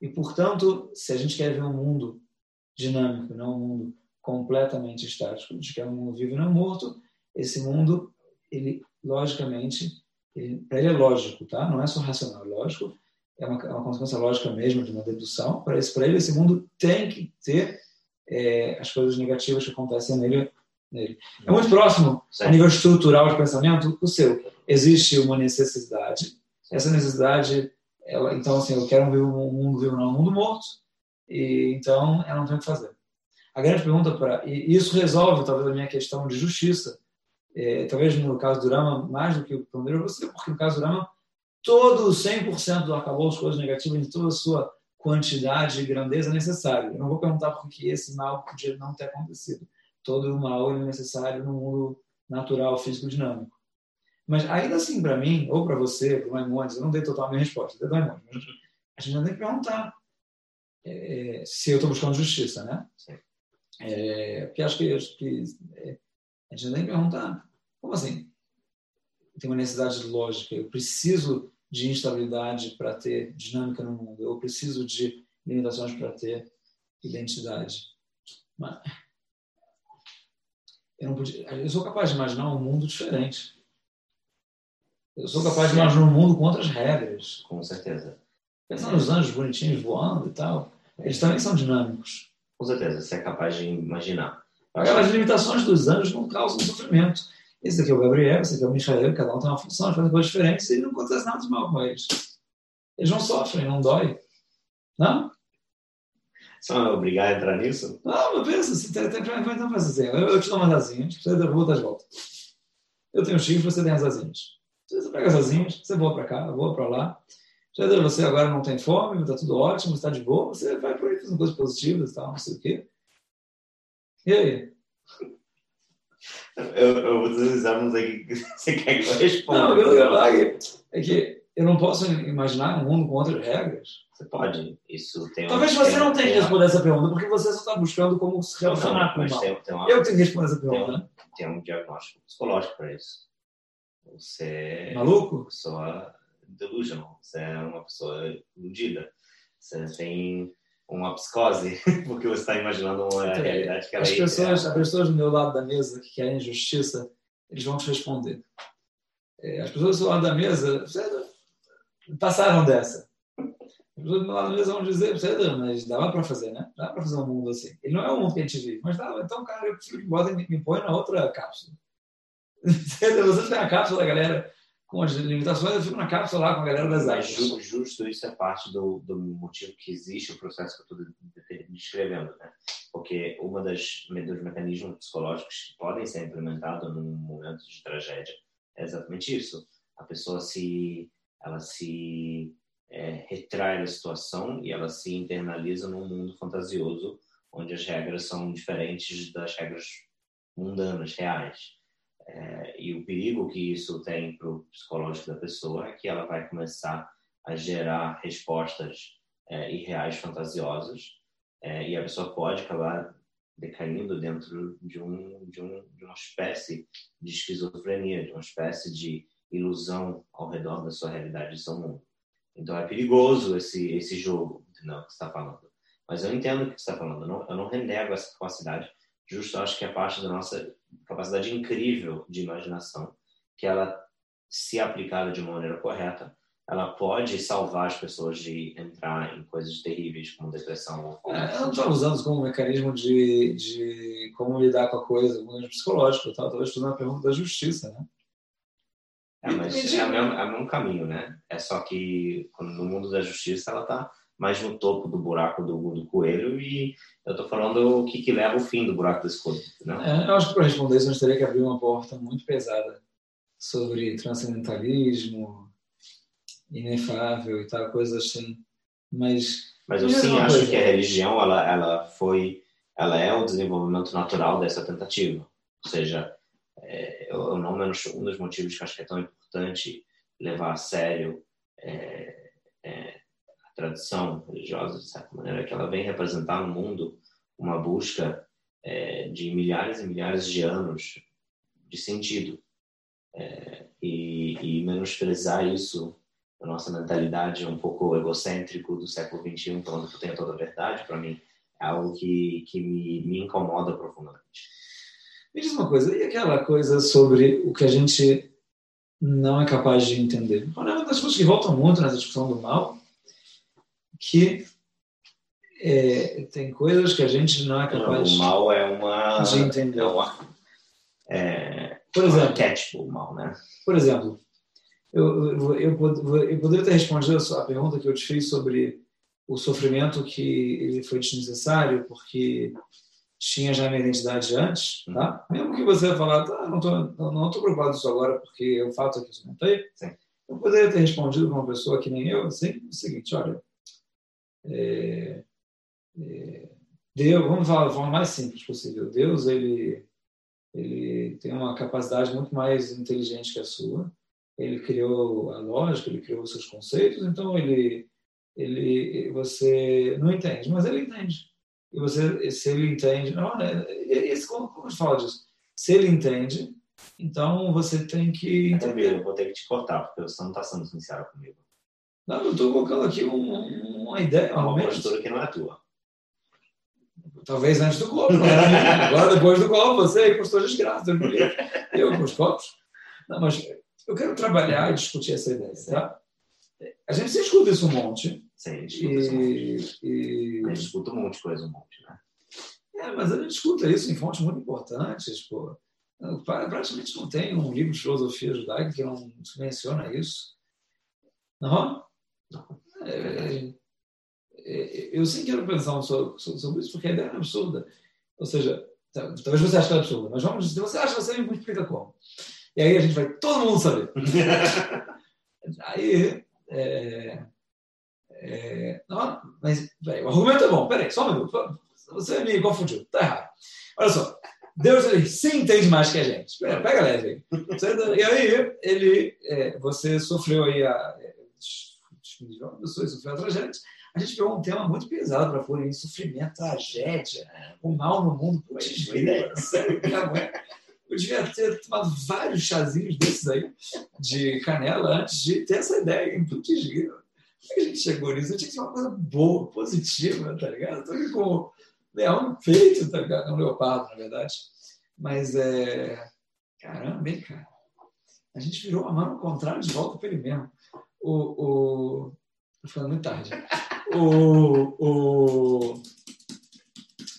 E, portanto, se a gente quer ver um mundo dinâmico, não um mundo completamente estático, a gente quer um mundo vivo e não morto, esse mundo, ele, logicamente, para ele é lógico, tá? não é só racional, é lógico, é uma, é uma consequência lógica mesmo de uma dedução. Para ele, esse mundo tem que ter é, as coisas negativas que acontecem nele nele. É muito próximo, a nível estrutural de pensamento, o seu. Existe uma necessidade, essa necessidade, ela, então, assim, eu quero um mundo vivo, não um mundo morto, e então ela não tem o que fazer. A grande pergunta para. E isso resolve, talvez, a minha questão de justiça. É, talvez no caso do Rama, mais do que o primeiro você, porque no caso do Rama, todo 100% do arcabouço, coisas negativas, de toda a sua quantidade e grandeza necessária. Eu não vou perguntar por que esse mal podia não ter acontecido todo o mal é necessário no mundo natural, físico, dinâmico. Mas ainda assim, para mim, ou para você, para o Maimonides, eu não dei total a minha resposta, dei Maimonides, a gente ainda tem que perguntar é, se eu estou buscando justiça, né? É, porque acho que, acho que é, a gente ainda tem que perguntar, como assim? Tem uma necessidade lógica, eu preciso de instabilidade para ter dinâmica no mundo, eu preciso de limitações para ter identidade. Mas, eu, não podia, eu sou capaz de imaginar um mundo diferente. Eu sou capaz de imaginar um mundo com outras regras. Com certeza. Pensando nos anjos bonitinhos voando e tal, eles também são dinâmicos. Com certeza, você é capaz de imaginar. Aquelas limitações dos anjos não causam sofrimento. Esse aqui é o Gabriel, esse aqui é o Michael, cada um tem uma função, faz coisas diferentes e não acontece nada de mal com eles. Eles não sofrem, não dói. Não? Só me obrigar a entrar nisso? Não, mas pensa, você tem, tem, então faz assim, eu, eu te dou umas asinhas, você volta de volta. Eu tenho chifres, você tem as asinhas. Você pega as asinhas, você voa para cá, voa para lá. Você agora não tem fome, está tudo ótimo, está de boa, você vai por aí fazendo coisas positivas e tal, não sei o quê. E aí? Eu, eu vou deslizar, mas aqui você quer que eu responda? Não, eu, eu, é que eu não posso imaginar um mundo com outras regras. Você pode. Isso tem Talvez você tem, não tenha que responder essa pergunta, porque você só está buscando como se relacionar com o mal. Tem, tem uma, eu tenho que responder essa pergunta, tem, né? Tem um diagnóstico psicológico para isso. Você Maluco? é uma pessoa delusional. Você é uma pessoa iludida. Você tem uma psicose, porque você está imaginando uma então, realidade que ela as é pessoas, é... As pessoas do meu lado da mesa que querem justiça, eles vão te responder. É, as pessoas do seu lado da mesa passaram dessa. As pessoas do meu lado da mesa vão dizer, mas dava para fazer, né? Dá para fazer um mundo assim. Ele não é o mundo que a gente vive, mas dava. Então, cara, eu prefiro que botem, me põe na outra cápsula. Você tem a cápsula galera com as limitações, eu fico na cápsula lá com a galera das. Justo, justo, isso é parte do, do motivo que existe o processo que eu estou descrevendo, né? Porque uma das dos mecanismos psicológicos que podem ser implementados num momento de tragédia é exatamente isso. A pessoa se ela se é, retrai da situação e ela se internaliza num mundo fantasioso onde as regras são diferentes das regras mundanas, reais. É, e o perigo que isso tem para o psicológico da pessoa é que ela vai começar a gerar respostas é, irreais, fantasiosas, é, e a pessoa pode acabar decaindo dentro de, um, de, um, de uma espécie de esquizofrenia, de uma espécie de ilusão ao redor da sua realidade e seu mundo. Então é perigoso esse esse jogo, não que está falando. Mas eu entendo o que você está falando. Eu não, eu não renego essa capacidade. Justo, acho que é parte da nossa capacidade incrível de imaginação, que ela, se aplicada de uma maneira correta, ela pode salvar as pessoas de entrar em coisas terríveis como depressão. Ou é, ela não está usando como mecanismo de, de como lidar com a coisa, como psicológico, tal. talvez tudo uma pergunta da justiça, né? É, mas é o, mesmo, é o mesmo caminho, né? É só que no mundo da justiça ela está mais no topo do buraco do, do coelho e eu estou falando o que, que leva ao fim do buraco desse coelho? É, eu acho que para responder isso nós teria que abrir uma porta muito pesada sobre transcendentalismo, inefável e tal, coisas assim. Mas, mas eu sim acho coisa. que a religião ela, ela foi, ela é o desenvolvimento natural dessa tentativa. Ou seja, é, eu não menos um dos motivos que acho que é tão importante levar a sério é, é, tradição religiosa de certa maneira que ela vem representar no mundo uma busca é, de milhares e milhares de anos de sentido é, e, e menosprezar isso a nossa mentalidade é um pouco egocêntrico do século XXI, falando que eu tenho toda a verdade, para mim é algo que, que me, me incomoda profundamente. Me diz uma coisa, e aquela coisa sobre o que a gente não é capaz de entender? Uma das coisas que voltam muito nessa discussão do mal, que é, tem coisas que a gente não é capaz não, o mal é uma, de entender. É uma, é, por exemplo, um arquétipo, o mal, né? Por exemplo, eu, eu, eu, eu poderia ter respondido a pergunta que eu te fiz sobre o sofrimento que ele foi desnecessário porque tinha já minha identidade antes, tá? Uhum. Mesmo que você falar, tá, não estou não, não tô preocupado com isso agora porque o fato é que eu comentei, eu poderia ter respondido para uma pessoa que nem eu, assim, o seguinte, olha, é, é, Deus, vamos falar da forma mais simples possível, Deus, ele, ele tem uma capacidade muito mais inteligente que a sua, ele criou a lógica, ele criou os seus conceitos, então ele, ele, você não entende, mas ele entende. E você, se ele entende, não, né? Esse, como, como fala disso? Se ele entende, então você tem que entender. Eu vou ter que te cortar, porque você não está sendo sincero comigo. Não, eu estou colocando aqui um, uma ideia. Uma postura que não é tua. Talvez antes do copo. Né? Agora, depois do copo, você aí postou desgraça. Eu com os copos. Não, mas eu quero trabalhar e discutir essa ideia, tá? A gente se escuta isso um monte. Sim, discuta e, isso um monte. E... A gente escuta um monte de coisa, um monte, né? É, mas a gente escuta isso em fontes muito importantes, pô. Praticamente não tem um livro de filosofia judaica que não menciona isso. Não? Não. É, é, eu sim quero pensar sobre, sobre isso, porque a ideia é absurda. Ou seja, talvez você ache que é absurda, mas vamos, se você acha, você me explica como. E aí a gente vai todo mundo saber. aí. É, é, não, mas peraí, o argumento é bom. Peraí, só um minuto. Você me confundiu. Tá errado. Olha só. Deus ele sim entende mais que a gente. Pega, pega leve aí. E aí, ele, é, você sofreu aí a. É, pessoas sofreu a tragédia. A gente pegou um tema muito pesado para pôr em sofrimento, tragédia, o mal no mundo. Putz, eu devia ter tomado vários chazinhos desses aí, de canela, antes de ter essa ideia. Putz, como é que a gente chegou nisso? Eu tinha que ser uma coisa boa, positiva, tá ligado? Estou aqui com o leão no peito, tá ligado? Um leopardo, na verdade. Mas é. Caramba, hein, cara? A gente virou a mão ao contrário de volta para ele mesmo. O. o... Tô falando muito tarde. O. o...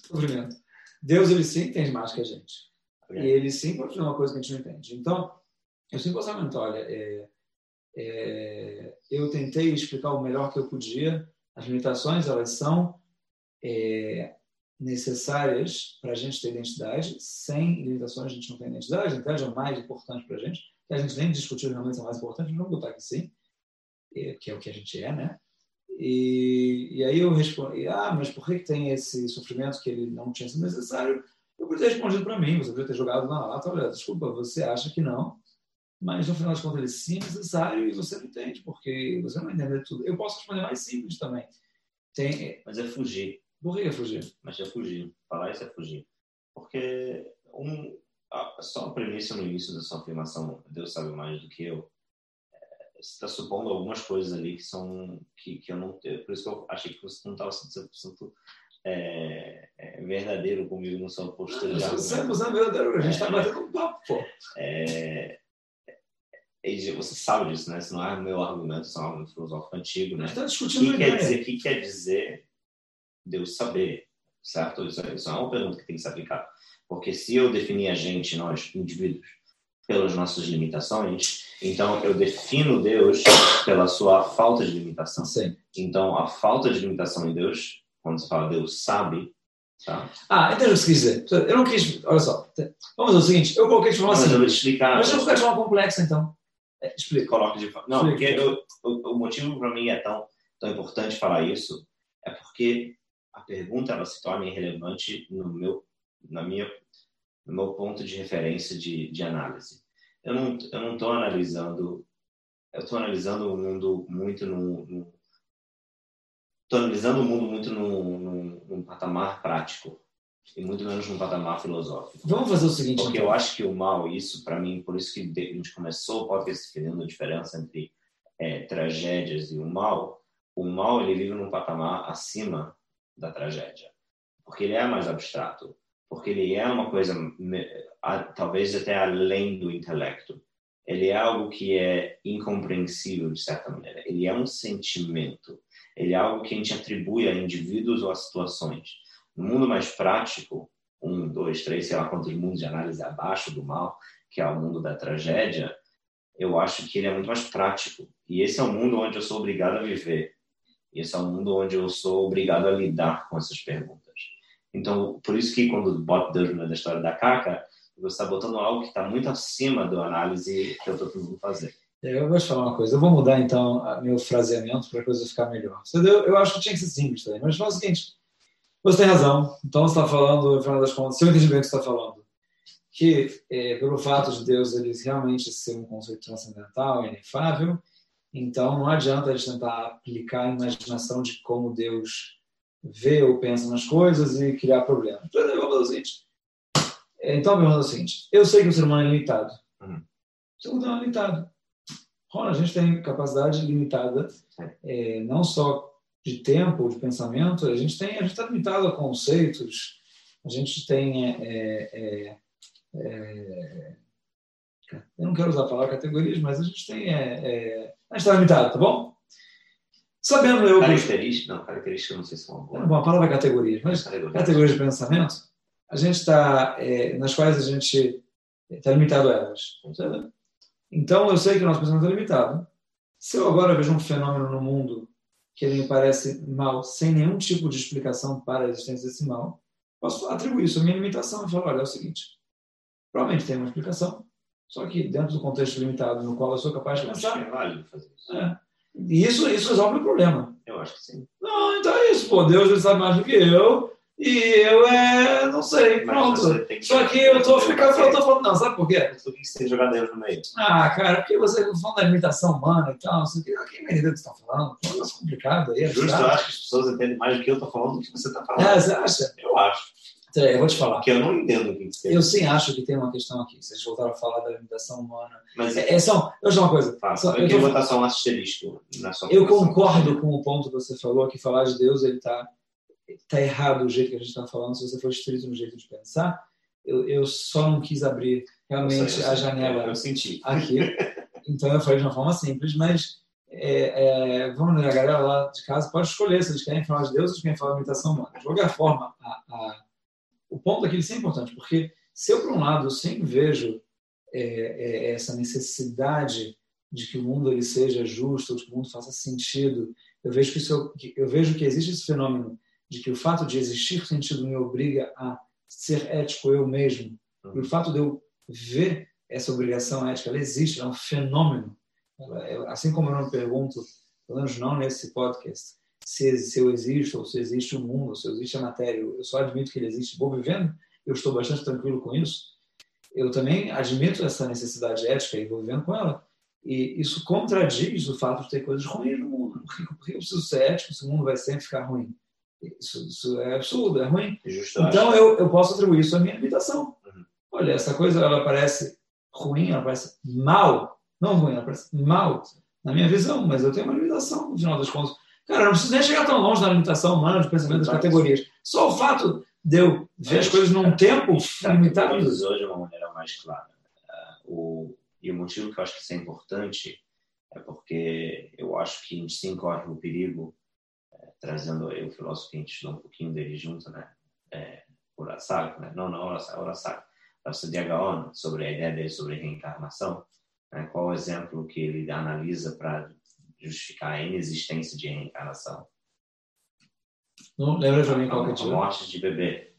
Sofrimento. Deus, ele sim entende mais que a gente. E ele sim pode fazer uma coisa que a gente não entende. Então, eu sempre pensamento, olha, é, é, eu tentei explicar o melhor que eu podia. As limitações, elas são é, necessárias para a gente ter identidade. Sem limitações, a gente não tem identidade. A identidade é o mais importante para a gente. Que a gente nem discutiu realmente é o mais importante, vamos botar que sim, que é o que a gente é, né? E, e aí eu respondi, ah, mas por que tem esse sofrimento que ele não tinha sido necessário? Eu podia ter respondido para mim, você podia ter jogado na lata, olha, desculpa, você acha que não, mas no final de contas ele sim é necessário e você não entende, porque você não entende tudo. Eu posso responder mais simples também. Tem... Mas é fugir. Por que é fugir? Mas é fugir. Falar isso é fugir. Porque um, só a premissa no início da sua afirmação, Deus sabe mais do que eu, é, está supondo algumas coisas ali que são que, que eu não por isso que eu achei que você não estava 100% é, é verdadeiro comigo no sua postura. Não, 100% verdadeiro, a gente está é, batendo um papo, pô. É, você sabe disso, né? Isso não é meu argumento, isso é um argumento filosófico antigo, né? Está discutindo que quer dizer, o que quer dizer Deus saber, certo? Isso, é- isso é uma pergunta que tem que se aplicar. Porque se eu definir a gente, nós, indivíduos, pelas nossas limitações, então eu defino Deus pela sua falta de limitação. Sim. Então, a falta de limitação em Deus, quando você fala Deus sabe, tá? Ah, entendi o que você quis dizer. Eu não quis. Olha só. Vamos fazer o seguinte: eu coloquei de forma Mas eu vou explicar. Mas eu vou de forma complexa, então. É, explica. coloca de Não, Explica. porque eu- o, o motivo para mim é tão, tão importante falar isso é porque a pergunta ela se torna irrelevante no meu, na minha, no meu ponto de referência de, de análise. Eu não eu não estou analisando, eu estou analisando o mundo muito no, no estou analisando o mundo muito num, num, num patamar prático e muito menos num patamar filosófico. Vamos fazer o seguinte. Porque então. eu acho que o mal, isso para mim, por isso que a gente começou o podcast definindo a diferença entre é, tragédias e o mal. O mal ele vive num patamar acima da tragédia, porque ele é mais abstrato, porque ele é uma coisa talvez até além do intelecto. Ele é algo que é incompreensível de certa maneira. Ele é um sentimento. Ele é algo que a gente atribui a indivíduos ou a situações. No mundo mais prático, um, dois, três, sei lá quantos mundos de análise abaixo do mal, que é o mundo da tragédia, eu acho que ele é muito mais prático. E esse é o mundo onde eu sou obrigado a viver. Esse é o mundo onde eu sou obrigado a lidar com essas perguntas. Então, por isso que quando bota Deus no meio da história da caca, você está botando algo que está muito acima da análise que eu estou tentando fazer. É, Eu vou te falar uma coisa. Eu vou mudar, então, meu fraseamento para a coisa ficar melhor. Eu acho que tinha que ser simples também. Mas fala o seguinte: você tem razão. Então, você está falando, no final das contas, se eu entendi bem o que você está falando, que é, pelo fato de Deus ele realmente ser um conceito transcendental, inefável, então não adianta a gente tentar aplicar a imaginação de como Deus vê ou pensa nas coisas e criar problemas. Então, vou fazer o seguinte. É, Então, pergunta é o seguinte: eu sei que o ser humano é limitado. Uhum. O ser humano é limitado. Rona, a gente tem capacidade limitada, é, não só de tempo ou de pensamento, a gente tem, a gente está limitado a conceitos, a gente tem, é, é, é, eu não quero usar a palavra categorias, mas a gente tem, é, é, a gente está limitado, tá bom? Sabendo eu, Característica, não, característica não sei se é uma boa. bom, a palavra é categorias, mas Categoria. categorias de pensamento, a gente está, é, nas quais a gente está limitado a elas. Então, eu sei que o nosso pensamento é limitado. Se eu agora vejo um fenômeno no mundo que ele me parece mal, sem nenhum tipo de explicação para a existência desse mal, posso atribuir isso à minha limitação e falar, olha, é o seguinte, provavelmente tem uma explicação, só que dentro do contexto limitado no qual eu sou capaz de Eu acho que pensar, é válido fazer isso. é. E isso, isso resolve o problema. Eu acho que sim. Não, então é isso, pô, Deus ele sabe mais do que eu, e eu é, não sei, pronto. tem Só que eu tô ficando, eu tô falando, não, sabe por quê? Por que você tem jogado Deus no meio? Ah, cara, porque você tá falando da limitação humana e tal, não sei o que, quem me entende o que você está falando? É um negócio complicado aí, Justo, eu acho que as pessoas entendem mais do que eu estou falando do que você está falando. É, você acha? Eu acho. Peraí, Eu vou te falar. Porque eu não entendo o que você Eu sim acho que tem uma questão aqui. Vocês voltaram a falar da limitação humana. Mas É, é só, eu acho uma coisa. Tá, só- eu eu, queria botar só um asterisco na sua eu concordo com o ponto que você falou, que falar de Deus ele está tá errado o jeito que a gente está falando. Se você for estrito no jeito de pensar, eu, eu só não quis abrir realmente sei, a janela. Eu, eu senti. aqui. Então eu falei de uma forma simples, mas é, é, vamos a galera lá de casa pode escolher se eles querem falar de Deus ou se querem falar de imitação humana. De qualquer forma, a, a, o ponto aqui é importante, porque se eu, por um lado, eu sempre vejo é, é, essa necessidade de que o mundo ele seja justo, de que o mundo faça sentido, eu vejo que, isso, eu, vejo que existe esse fenômeno de que o fato de existir sentido me obriga a ser ético eu mesmo. E o fato de eu ver essa obrigação ética, ela existe, ela é um fenômeno. Ela é- assim como eu não pergunto, pelo menos não nesse podcast, se, se eu existo, ou se existe o mundo, ou se existe a matéria, eu só admito que ele existe, vou vivendo, eu estou bastante tranquilo com isso. Eu também admito essa necessidade ética e vou vivendo com ela. E isso contradiz o fato de ter coisas ruins no mundo. Por que eu preciso ser ético se o mundo vai sempre ficar ruim? Isso, isso é absurdo, é ruim. Então eu, eu posso atribuir isso à minha limitação. Uhum. Olha, essa coisa ela parece ruim, ela parece mal. Não ruim, ela parece mal na minha visão, mas eu tenho uma limitação no final das contas. Cara, não preciso nem chegar tão longe na limitação humana de pensamento das categorias. Só o fato de eu ver as coisas num tempo limitado. Categorizou de uma maneira mais clara. Ah, o, E o motivo que eu acho que isso é importante é porque eu acho que a gente se incorre o perigo, é, trazendo aí o filósofo que a gente estudou um pouquinho dele junto, né? É, Urasaki, né? Não, não, Urasaki, Urasaki. Gaon, sobre a ideia dele sobre reencarnação. Né? Qual o exemplo que ele analisa para justificar a inexistência de reencarnação? Não lembra de mim qual que é A morte de bebê.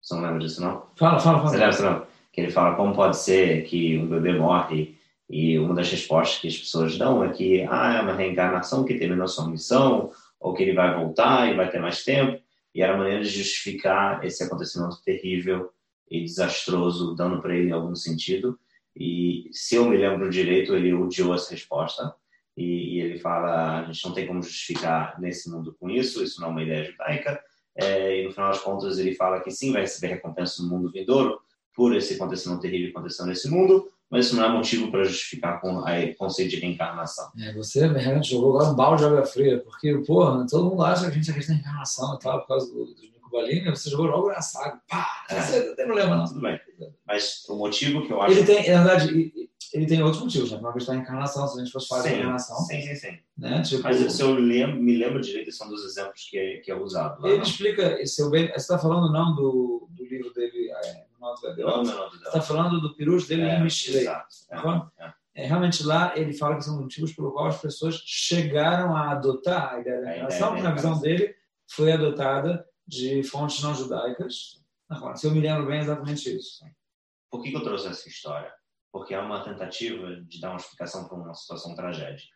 Você não lembra disso, não? Fala, fala, fala. Você lembra, não? Que ele fala como pode ser que um bebê morre e uma das respostas que as pessoas dão é que ah, é uma reencarnação que terminou sua missão ou que ele vai voltar e vai ter mais tempo. E era a maneira de justificar esse acontecimento terrível e desastroso, dando para ele algum sentido. E se eu me lembro direito, ele odiou essa resposta e, e, ele fala a gente não tem como justificar nesse mundo com isso, isso não é uma ideia judaica. É, e no final das contas ele fala que sim vai receber recompensa no mundo vindouro por esse acontecimento terrível que aconteceu nesse mundo, mas isso não é motivo para justificar com o conceito de reencarnação. É, você realmente jogou agora um balde de água fria, porque, porra, todo mundo acha que a gente acredita em reencarnação e tal, por causa do, do Nico Balini, você jogou logo na saga, pá, é. você não tem problema não. Tudo bem, mas o motivo que eu acho... Ele tem, na verdade, ele tem outros motivos, né? Para acreditar em encarnação, se a gente fosse falar sim, de encarnação. Sim, sim, sim. Né? Tipo, Mas se eu lembro, me lembro direito, são dos exemplos que é, que é usado. Lá, ele não? explica, se eu bem, você está falando não do, do livro dele, é, no não, Você está falando do Pirus dele é, em Mishlei. Exato. Tá é, é. realmente lá ele fala que são motivos pelo qual as pessoas chegaram a adotar a ideia da encarnação, que na visão dele foi adotada de fontes não judaicas. Se eu me lembro bem, é exatamente isso. Por que, que eu trouxe essa história? Porque é uma tentativa de dar uma explicação para uma situação tragédica.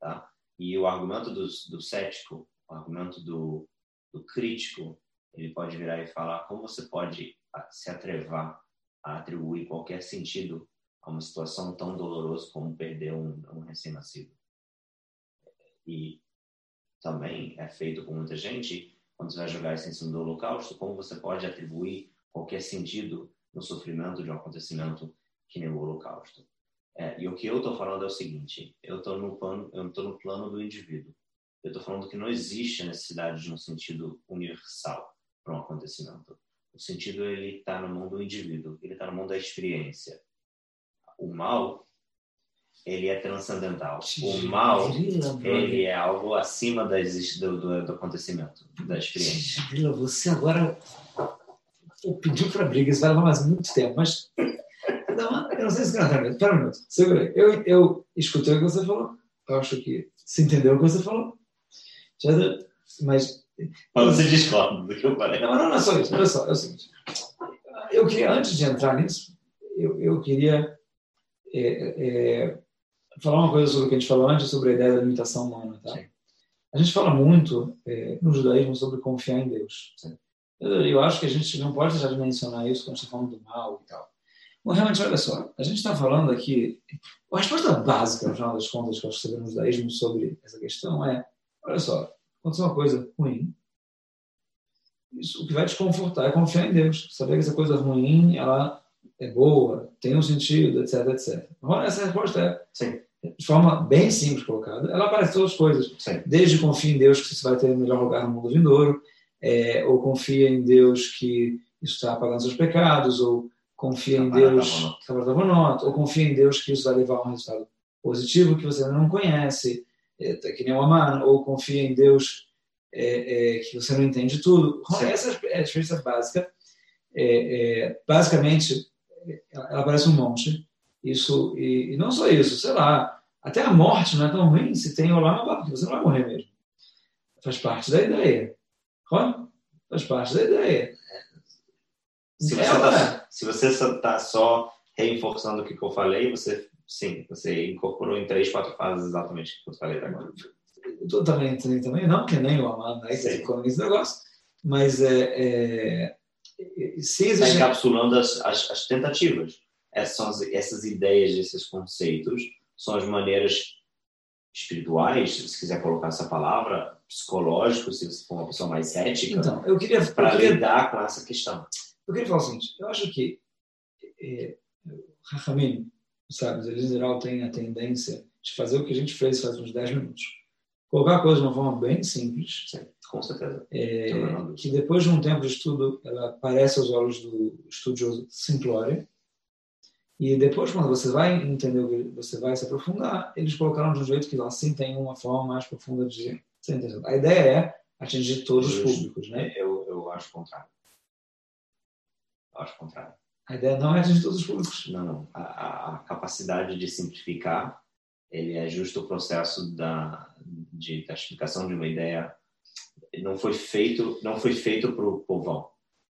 Tá? E o argumento do, do cético, o argumento do, do crítico, ele pode virar e falar como você pode se atrevar a atribuir qualquer sentido a uma situação tão dolorosa como perder um, um recém-nascido. E também é feito com muita gente, quando você vai jogar em cima do holocausto, como você pode atribuir qualquer sentido no sofrimento de um acontecimento que nem o Holocausto. É, e o que eu estou falando é o seguinte: eu estou no plano, eu estou no plano do indivíduo. Eu estou falando que não existe a necessidade de um sentido universal para um acontecimento. O sentido ele está no mundo do indivíduo, ele está no mundo da experiência. O mal ele é transcendental. O mal ele é algo acima das, do, do, do acontecimento, da experiência. Você agora pediu para briga, isso vai levar mais muito tempo, mas não, sei se canta Espera um minuto, segura aí. Eu, eu escutei o que você falou. Eu acho que se entendeu o que você falou. Mas. Mas você discorda do que eu falei. Não, não, não é só isso. Olha só, é o seguinte. Eu queria, antes de entrar nisso, eu, eu queria é, é, falar uma coisa sobre o que a gente falou antes, sobre a ideia da limitação humana. Tá? A gente fala muito é, no judaísmo sobre confiar em Deus. Eu, eu, acho que a gente não pode deixar de mencionar isso quando está falando do mal e tal. Bom, realmente, olha só, a gente está falando aqui. A resposta básica, no final das contas, que nós sabemos da judaísmo sobre essa questão é: olha só, aconteceu uma coisa ruim. Isso, o que vai te confortar é confiar em Deus. Saber que essa coisa ruim, ela é boa, tem um sentido, etc, etc. Então, essa resposta é, Sim. de forma bem simples colocada, ela aparece todas as coisas. Sim. Desde confia em Deus que você vai ter o melhor lugar no mundo vindouro, é, ou confia em Deus que isso está apagando seus pecados, ou confia em Deus, ou confia em Deus que isso vai levar a um resultado positivo que você ainda não conhece, é, tá que nem o Amar, ou confia em Deus é, é, que você não entende tudo. Sim. Essa é a diferença básica. É, é, basicamente, ela parece um monte. Isso, e, e, não só isso, sei lá, até a morte não é tão ruim se tem Olam porque você não vai morrer mesmo. Faz parte da ideia. Faz parte da ideia. Se você está se você tá só reforçando o que eu falei, você sim, você incorporou em três, quatro fases exatamente o que eu falei agora. Eu também, também, também não, porque nem o Amado aí que economiza negócio, mas é, é, se Está encapsulando as, as, as tentativas. Essas, são as, essas ideias, esses conceitos, são as maneiras espirituais, se quiser colocar essa palavra, psicológicos, se você for uma pessoa mais ética, então, eu queria, para queria... lidar com essa questão. Eu queria falar o seguinte: eu acho que é, Rahamim, sabe, eles em geral têm a tendência de fazer o que a gente fez faz uns 10 minutos. Colocar a coisa de uma forma bem simples. Sim, com certeza. É, que depois de um tempo de estudo, ela aparece aos olhos do estudioso simplória. E depois, quando você vai entender, você vai se aprofundar, eles colocaram de um jeito que assim tem uma forma mais profunda de ser A ideia é atingir todos os públicos, né? Eu, eu acho o contrário. Acho contrário. A ideia não é atingir todos os públicos. Não, não. A, a, capacidade de simplificar, ele é justo o processo da, de, explicação de uma ideia. Não foi feito, não foi feito para o povão.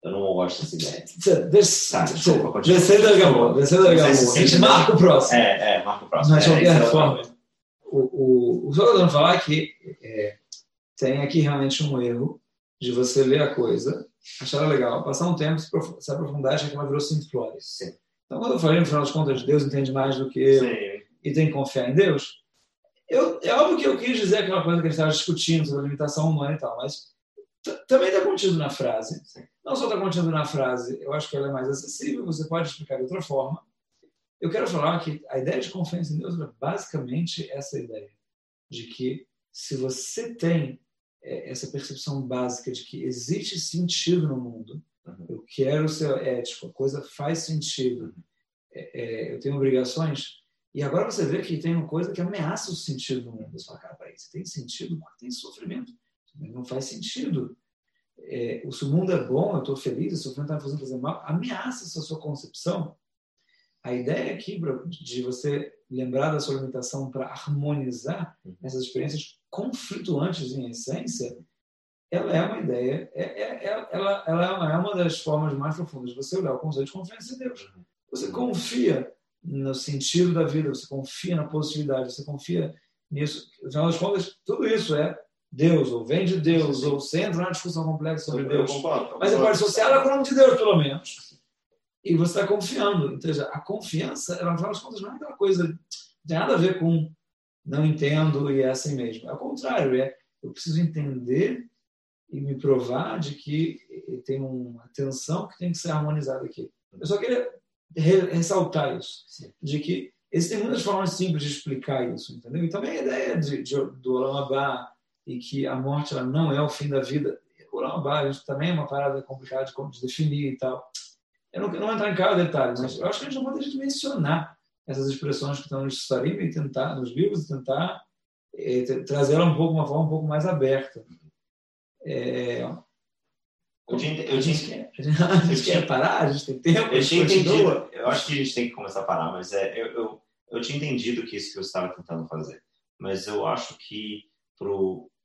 Eu não gosto dessa ideia. Deixa, tá, desculpa, descer da Gamboa. Descer da Gamboa. A gente marca o próximo. É, é, marca o próximo. Mas, de qualquer é, forma, o, o, o que eu estou falar é que é, tem aqui realmente um erro de você ler a coisa, achar legal, passar um tempo, se aprofundar achar que ela virou simplórias. Então, quando eu falei, no final das contas, Deus entende mais do que eu Sim. e tem que confiar em Deus, eu, é óbvio que eu quis dizer aquela coisa que a gente estava discutindo sobre a limitação humana e tal, mas também está contido na frase. Sim. Não só está contido na frase, eu acho que ela é mais acessível, você pode explicar de outra forma. Eu quero falar que a ideia de confiança em Deus é basicamente essa ideia de que se você tem essa percepção básica de que existe sentido no mundo, uhum. eu quero ser ético, a coisa faz sentido, uhum. é, é, eu tenho obrigações, e agora você vê que tem uma coisa que ameaça o sentido do mundo. Você fala, cara, peraí, você tem sentido tem sofrimento. Não faz sentido. É, se o mundo é bom, eu estou feliz, o sofrimento está me fazendo fazer mal, ameaça essa sua concepção. A ideia aqui de você lembrar da sua limitação para harmonizar uhum. essas experiências conflituantes em essência, ela é uma ideia, é, é, é, ela, ela é uma das formas mais profundas de você olhar o conceito de confiança em Deus. Uhum. Você confia no sentido da vida, você confia na positividade, você confia nisso. Afinal das contas, tudo isso é Deus, ou vem de Deus, ou você entra na discussão complexa sobre eu Deus. Concordo, Mas você pode associar com o nome de Deus, pelo menos. E você está confiando. Então, a confiança, ela, afinal das contas, não é aquela coisa, não tem nada a ver com não entendo e é assim mesmo. É o contrário, é eu preciso entender e me provar de que tem uma tensão que tem que ser harmonizada aqui. Eu só queria ressaltar isso, Sim. de que existem muitas formas simples de explicar isso, entendeu? E também a ideia de, de, do Olamabá e que a morte ela não é o fim da vida. O Olamabá isso também é uma parada complicada de, de definir e tal. Eu não, não vou entrar em cada detalhe, mas eu acho que a gente não pode mencionar essas expressões que estão no Sarim e tentar, nos livros, e tentar é, trazer ela um pouco, uma forma um pouco mais aberta. É, eu tinha, eu tinha, a gente quer parar, a gente tem tempo. Eu tinha entendido. Eu acho que a gente tem que começar a parar, mas é, eu, eu, eu tinha entendido que isso que eu estava tentando fazer. Mas eu acho que,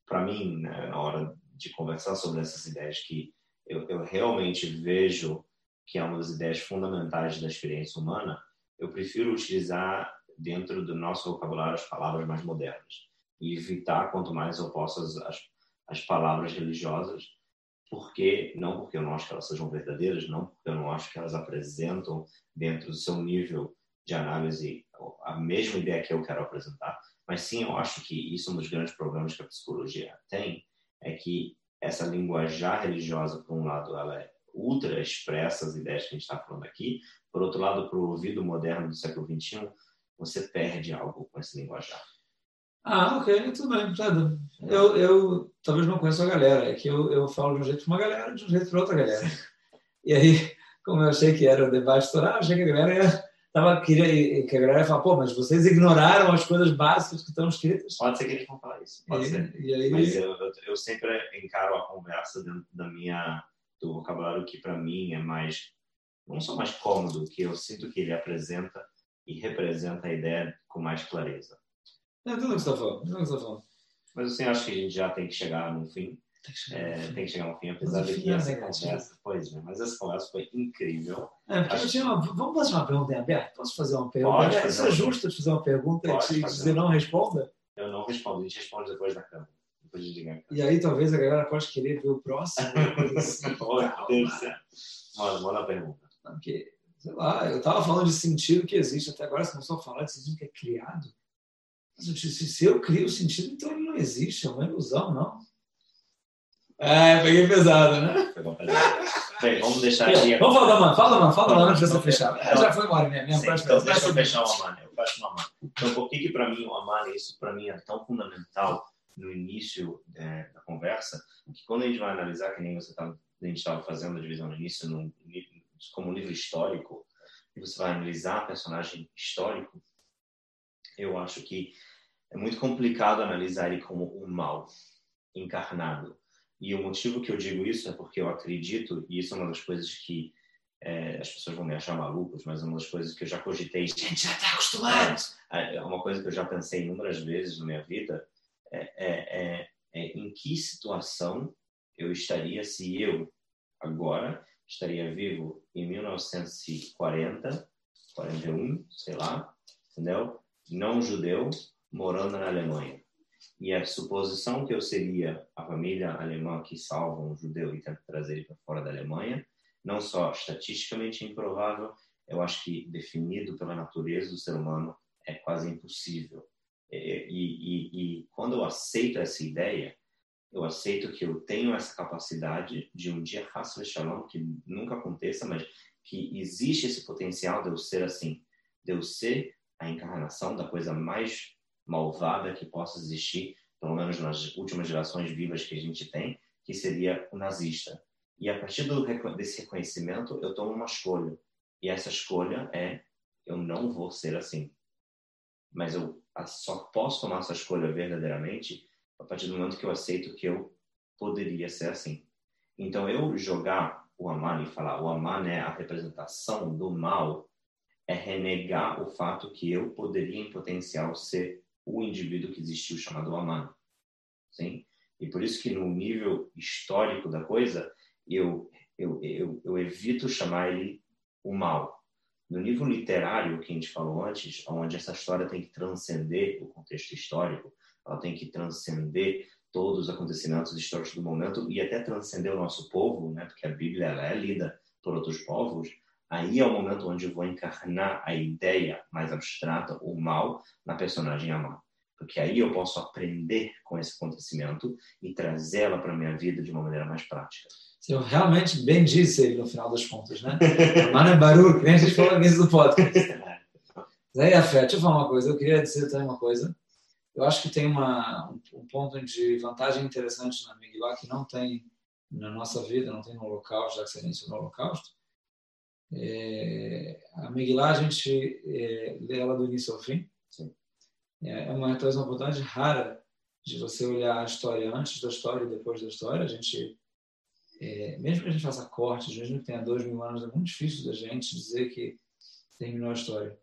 para mim, né, na hora de conversar sobre essas ideias, que eu, eu realmente vejo que é uma das ideias fundamentais da experiência humana, eu prefiro utilizar dentro do nosso vocabulário as palavras mais modernas e evitar quanto mais eu posso as, as palavras religiosas porque não porque eu não acho que elas sejam verdadeiras, não porque eu não acho que elas apresentam dentro do seu nível de análise a mesma ideia que eu quero apresentar, mas sim eu acho que isso é um dos grandes problemas que a psicologia tem, é que essa linguajar religiosa, por um lado, ela é ultra expressa as ideias que a gente está falando aqui, por outro lado, para o ouvido moderno do século XXI, você perde algo com esse linguajar. Ah, ok, tudo bem. Eu, eu talvez não conheço a galera, é que eu, eu falo de um jeito para uma galera, de um jeito para outra galera. E aí, como eu achei que era o debate estourar, achei que a galera ia, tava, queria, que a galera ia falar, pô, mas vocês ignoraram as coisas básicas que estão escritas. Pode ser que eles vão falar isso, pode e, ser. E aí... Mas eu, eu, sempre encaro a conversa dentro da minha, do vocabulário que para mim é mais, não só mais cômodo, que eu sinto que ele apresenta e representa a ideia com mais clareza. É tudo que você está falando. Tudo que você tá falando. Mas assim, acho que a gente já tem que chegar no fim. Tem que chegar, é, no, fim. Tem que chegar no fim, apesar de que essa conversa, pois é, mas essa conversa foi incrível. É, porque acho... tinha uma, vamos fazer uma pergunta em aberto? Posso fazer uma pergunta? Pode fazer Isso é justo de fazer uma pergunta e dizer não responda? Eu não respondo, a gente responde depois da câmera. E aí talvez a galera pode querer ver o próximo. assim. do céu. Mano, manda a pergunta. Porque, sei lá, eu estava falando de sentido que existe até agora, você começou a falar de sentido que é criado. Se eu crio sentido, então ele não existe, é uma ilusão, não. É, peguei pesado, né? Bem, vamos deixar aqui. Vamos falar da mano, fala da mano, fala da mano antes de você fechar. Já foi embora mesmo. Sim, então, deixa eu fechar o Amane, eu fecho o Amane. Então, por que que para mim o Amane, isso para mim é tão fundamental no início é, da conversa, que quando a gente vai analisar, que nem você tá, a gente estava fazendo a divisão no início, no, como um livro histórico, e você vai analisar personagem histórico, eu acho que é muito complicado analisar ele como um mal encarnado. E o motivo que eu digo isso é porque eu acredito, e isso é uma das coisas que é, as pessoas vão me achar malucos, mas é uma das coisas que eu já cogitei. Gente, já está acostumado! É, é uma coisa que eu já pensei inúmeras vezes na minha vida, é, é, é, é em que situação eu estaria se eu, agora, estaria vivo em 1940, 41, sei lá, entendeu? Não judeu, morando na Alemanha. E a suposição que eu seria a família alemã que salva um judeu e tenta trazer ele para fora da Alemanha, não só estatisticamente improvável, eu acho que definido pela natureza do ser humano é quase impossível. E, e, e, quando eu aceito essa ideia, eu aceito que eu tenho essa capacidade de um dia faço shalom, que nunca aconteça, mas que existe esse potencial de eu ser assim, de eu ser a encarnação da coisa mais malvada que possa existir, pelo menos nas últimas gerações vivas que a gente tem, que seria o nazista. E a partir do, desse reconhecimento, eu tomo uma escolha. E essa escolha é: eu não vou ser assim. Mas eu só posso tomar essa escolha verdadeiramente a partir do momento que eu aceito que eu poderia ser assim. Então, eu jogar o Aman e falar o Aman é a representação do mal, é renegar o fato que eu poderia, em potencial, ser o indivíduo que existiu chamado Aman. Sim? E por isso que no nível histórico da coisa, eu, eu, eu, eu evito chamar ele o mal. No nível literário que a gente falou antes, onde essa história tem que transcender o contexto histórico, ela tem que transcender todos os acontecimentos históricos do momento e até transcender o nosso povo, né? Porque a Bíblia ela é lida por outros povos. Aí é o momento onde eu vou encarnar a ideia mais abstrata, o mal, na personagem Amã. Porque aí eu posso aprender com esse acontecimento e trazê-la para a minha vida de uma maneira mais prática. Você realmente bem disse ele no final das contas, né? Mano é barulho, que nem a gente falou nisso do podcast. Zé fé, deixa eu falar uma coisa. Eu queria dizer também uma coisa. Eu acho que tem uma, um ponto de vantagem interessante na Megillah que não tem na nossa vida, não tem no Holocausto, já que você mencionou o Holocausto. É, a Megillah, a gente é, lê ela do início ao fim. Sim. É uma, talvez uma oportunidade rara de você olhar a história antes da história e depois da história. A gente, é, mesmo que a gente faça cortes, mesmo que tenha dois mil anos, é muito difícil da gente dizer que terminou a história.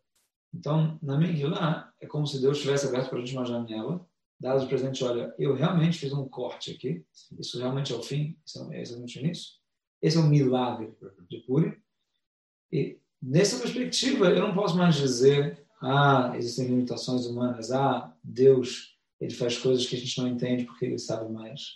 Então, na Megillah, é como se Deus tivesse aberto para a gente uma janela, dado o presente, olha, eu realmente fiz um corte aqui, isso realmente é o fim, isso é exatamente o início. Esse é um milagre de Puri. E nessa perspectiva, eu não posso mais dizer, ah, existem limitações humanas, ah, Deus, ele faz coisas que a gente não entende porque ele sabe mais.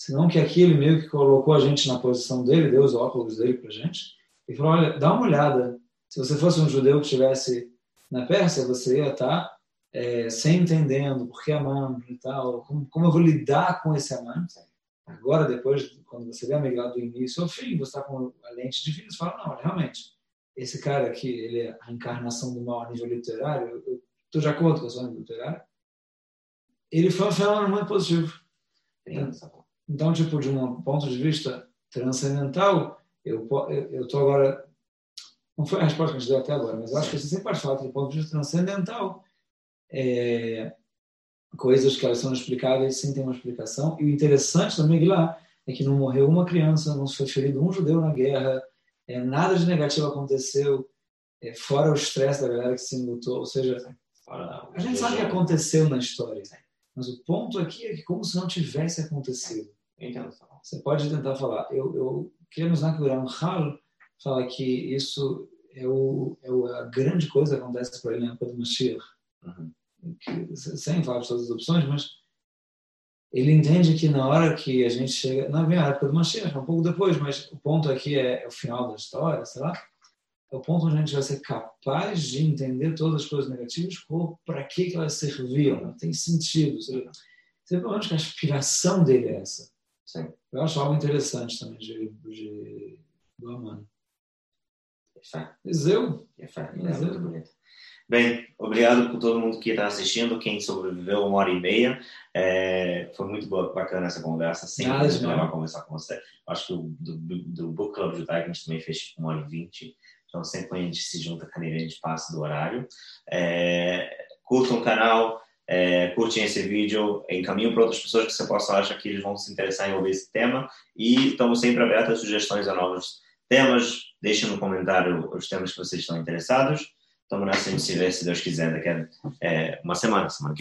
Senão que aquilo meio que colocou a gente na posição dele, deu os óculos dele para gente, e falou, olha, dá uma olhada, se você fosse um judeu que tivesse na Pérsia, você ia estar tá, é, sem entendendo por que amante e tal, como, como eu vou lidar com esse amante. Agora, depois, quando você vê a Megillah do início ao fim, você está com a lente divina, você fala, não, realmente, esse cara aqui, ele é a encarnação do mal a nível literário, eu estou de acordo com a sua nível literário, ele foi um fenômeno muito positivo. Então, tipo, de um ponto de vista transcendental, eu estou agora não foi a resposta que a gente deu até agora, mas eu acho que você sempre pode falar do ponto de vista transcendental, é, coisas que elas são explicáveis sem ter uma explicação. E o interessante da Megillah é que não morreu uma criança, não foi ferido um judeu na guerra, é, nada de negativo aconteceu, é, fora o estresse da galera que se lutou. Ou seja, a gente sabe o que aconteceu na história, mas o ponto aqui é que como se não tivesse acontecido. Você pode tentar falar, eu, eu queria nos um Hal fala que isso é, o, é a grande coisa que acontece para ele na época do Mashiach. Uhum. Que, sem falar de todas as opções, mas ele entende que na hora que a gente chega, não vem a época do Mashiach, é um pouco depois, mas o ponto aqui é, é o final da história, sei lá, é o ponto onde a gente vai ser capaz de entender todas as coisas negativas, para que, que elas serviam, não tem sentido. Ou você pelo menos que a aspiração dele é essa. Sim. Eu acho algo interessante também de, de, do Amano. Zeu. Zeu. bonito. Bem, obrigado por todo mundo que está assistindo, quem sobreviveu uma hora e meia. É, foi muito bacana essa conversa, sempre legal conversar com você. Acho que o, do, do Book Club Judaico a gente também fez uma hora e vinte. Então, sempre a gente se junta, a gente passa do horário. É, curtam o canal, é, curtem esse vídeo, encaminhem para outras pessoas que você possa achar que eles vão se interessar em ouvir esse tema. E estamos sempre abertos a sugestões a novos temas. Deixem no comentário os temas que vocês estão interessados. Estamos nessa, a gente se vê, se Deus quiser, daqui a é, uma semana, semana que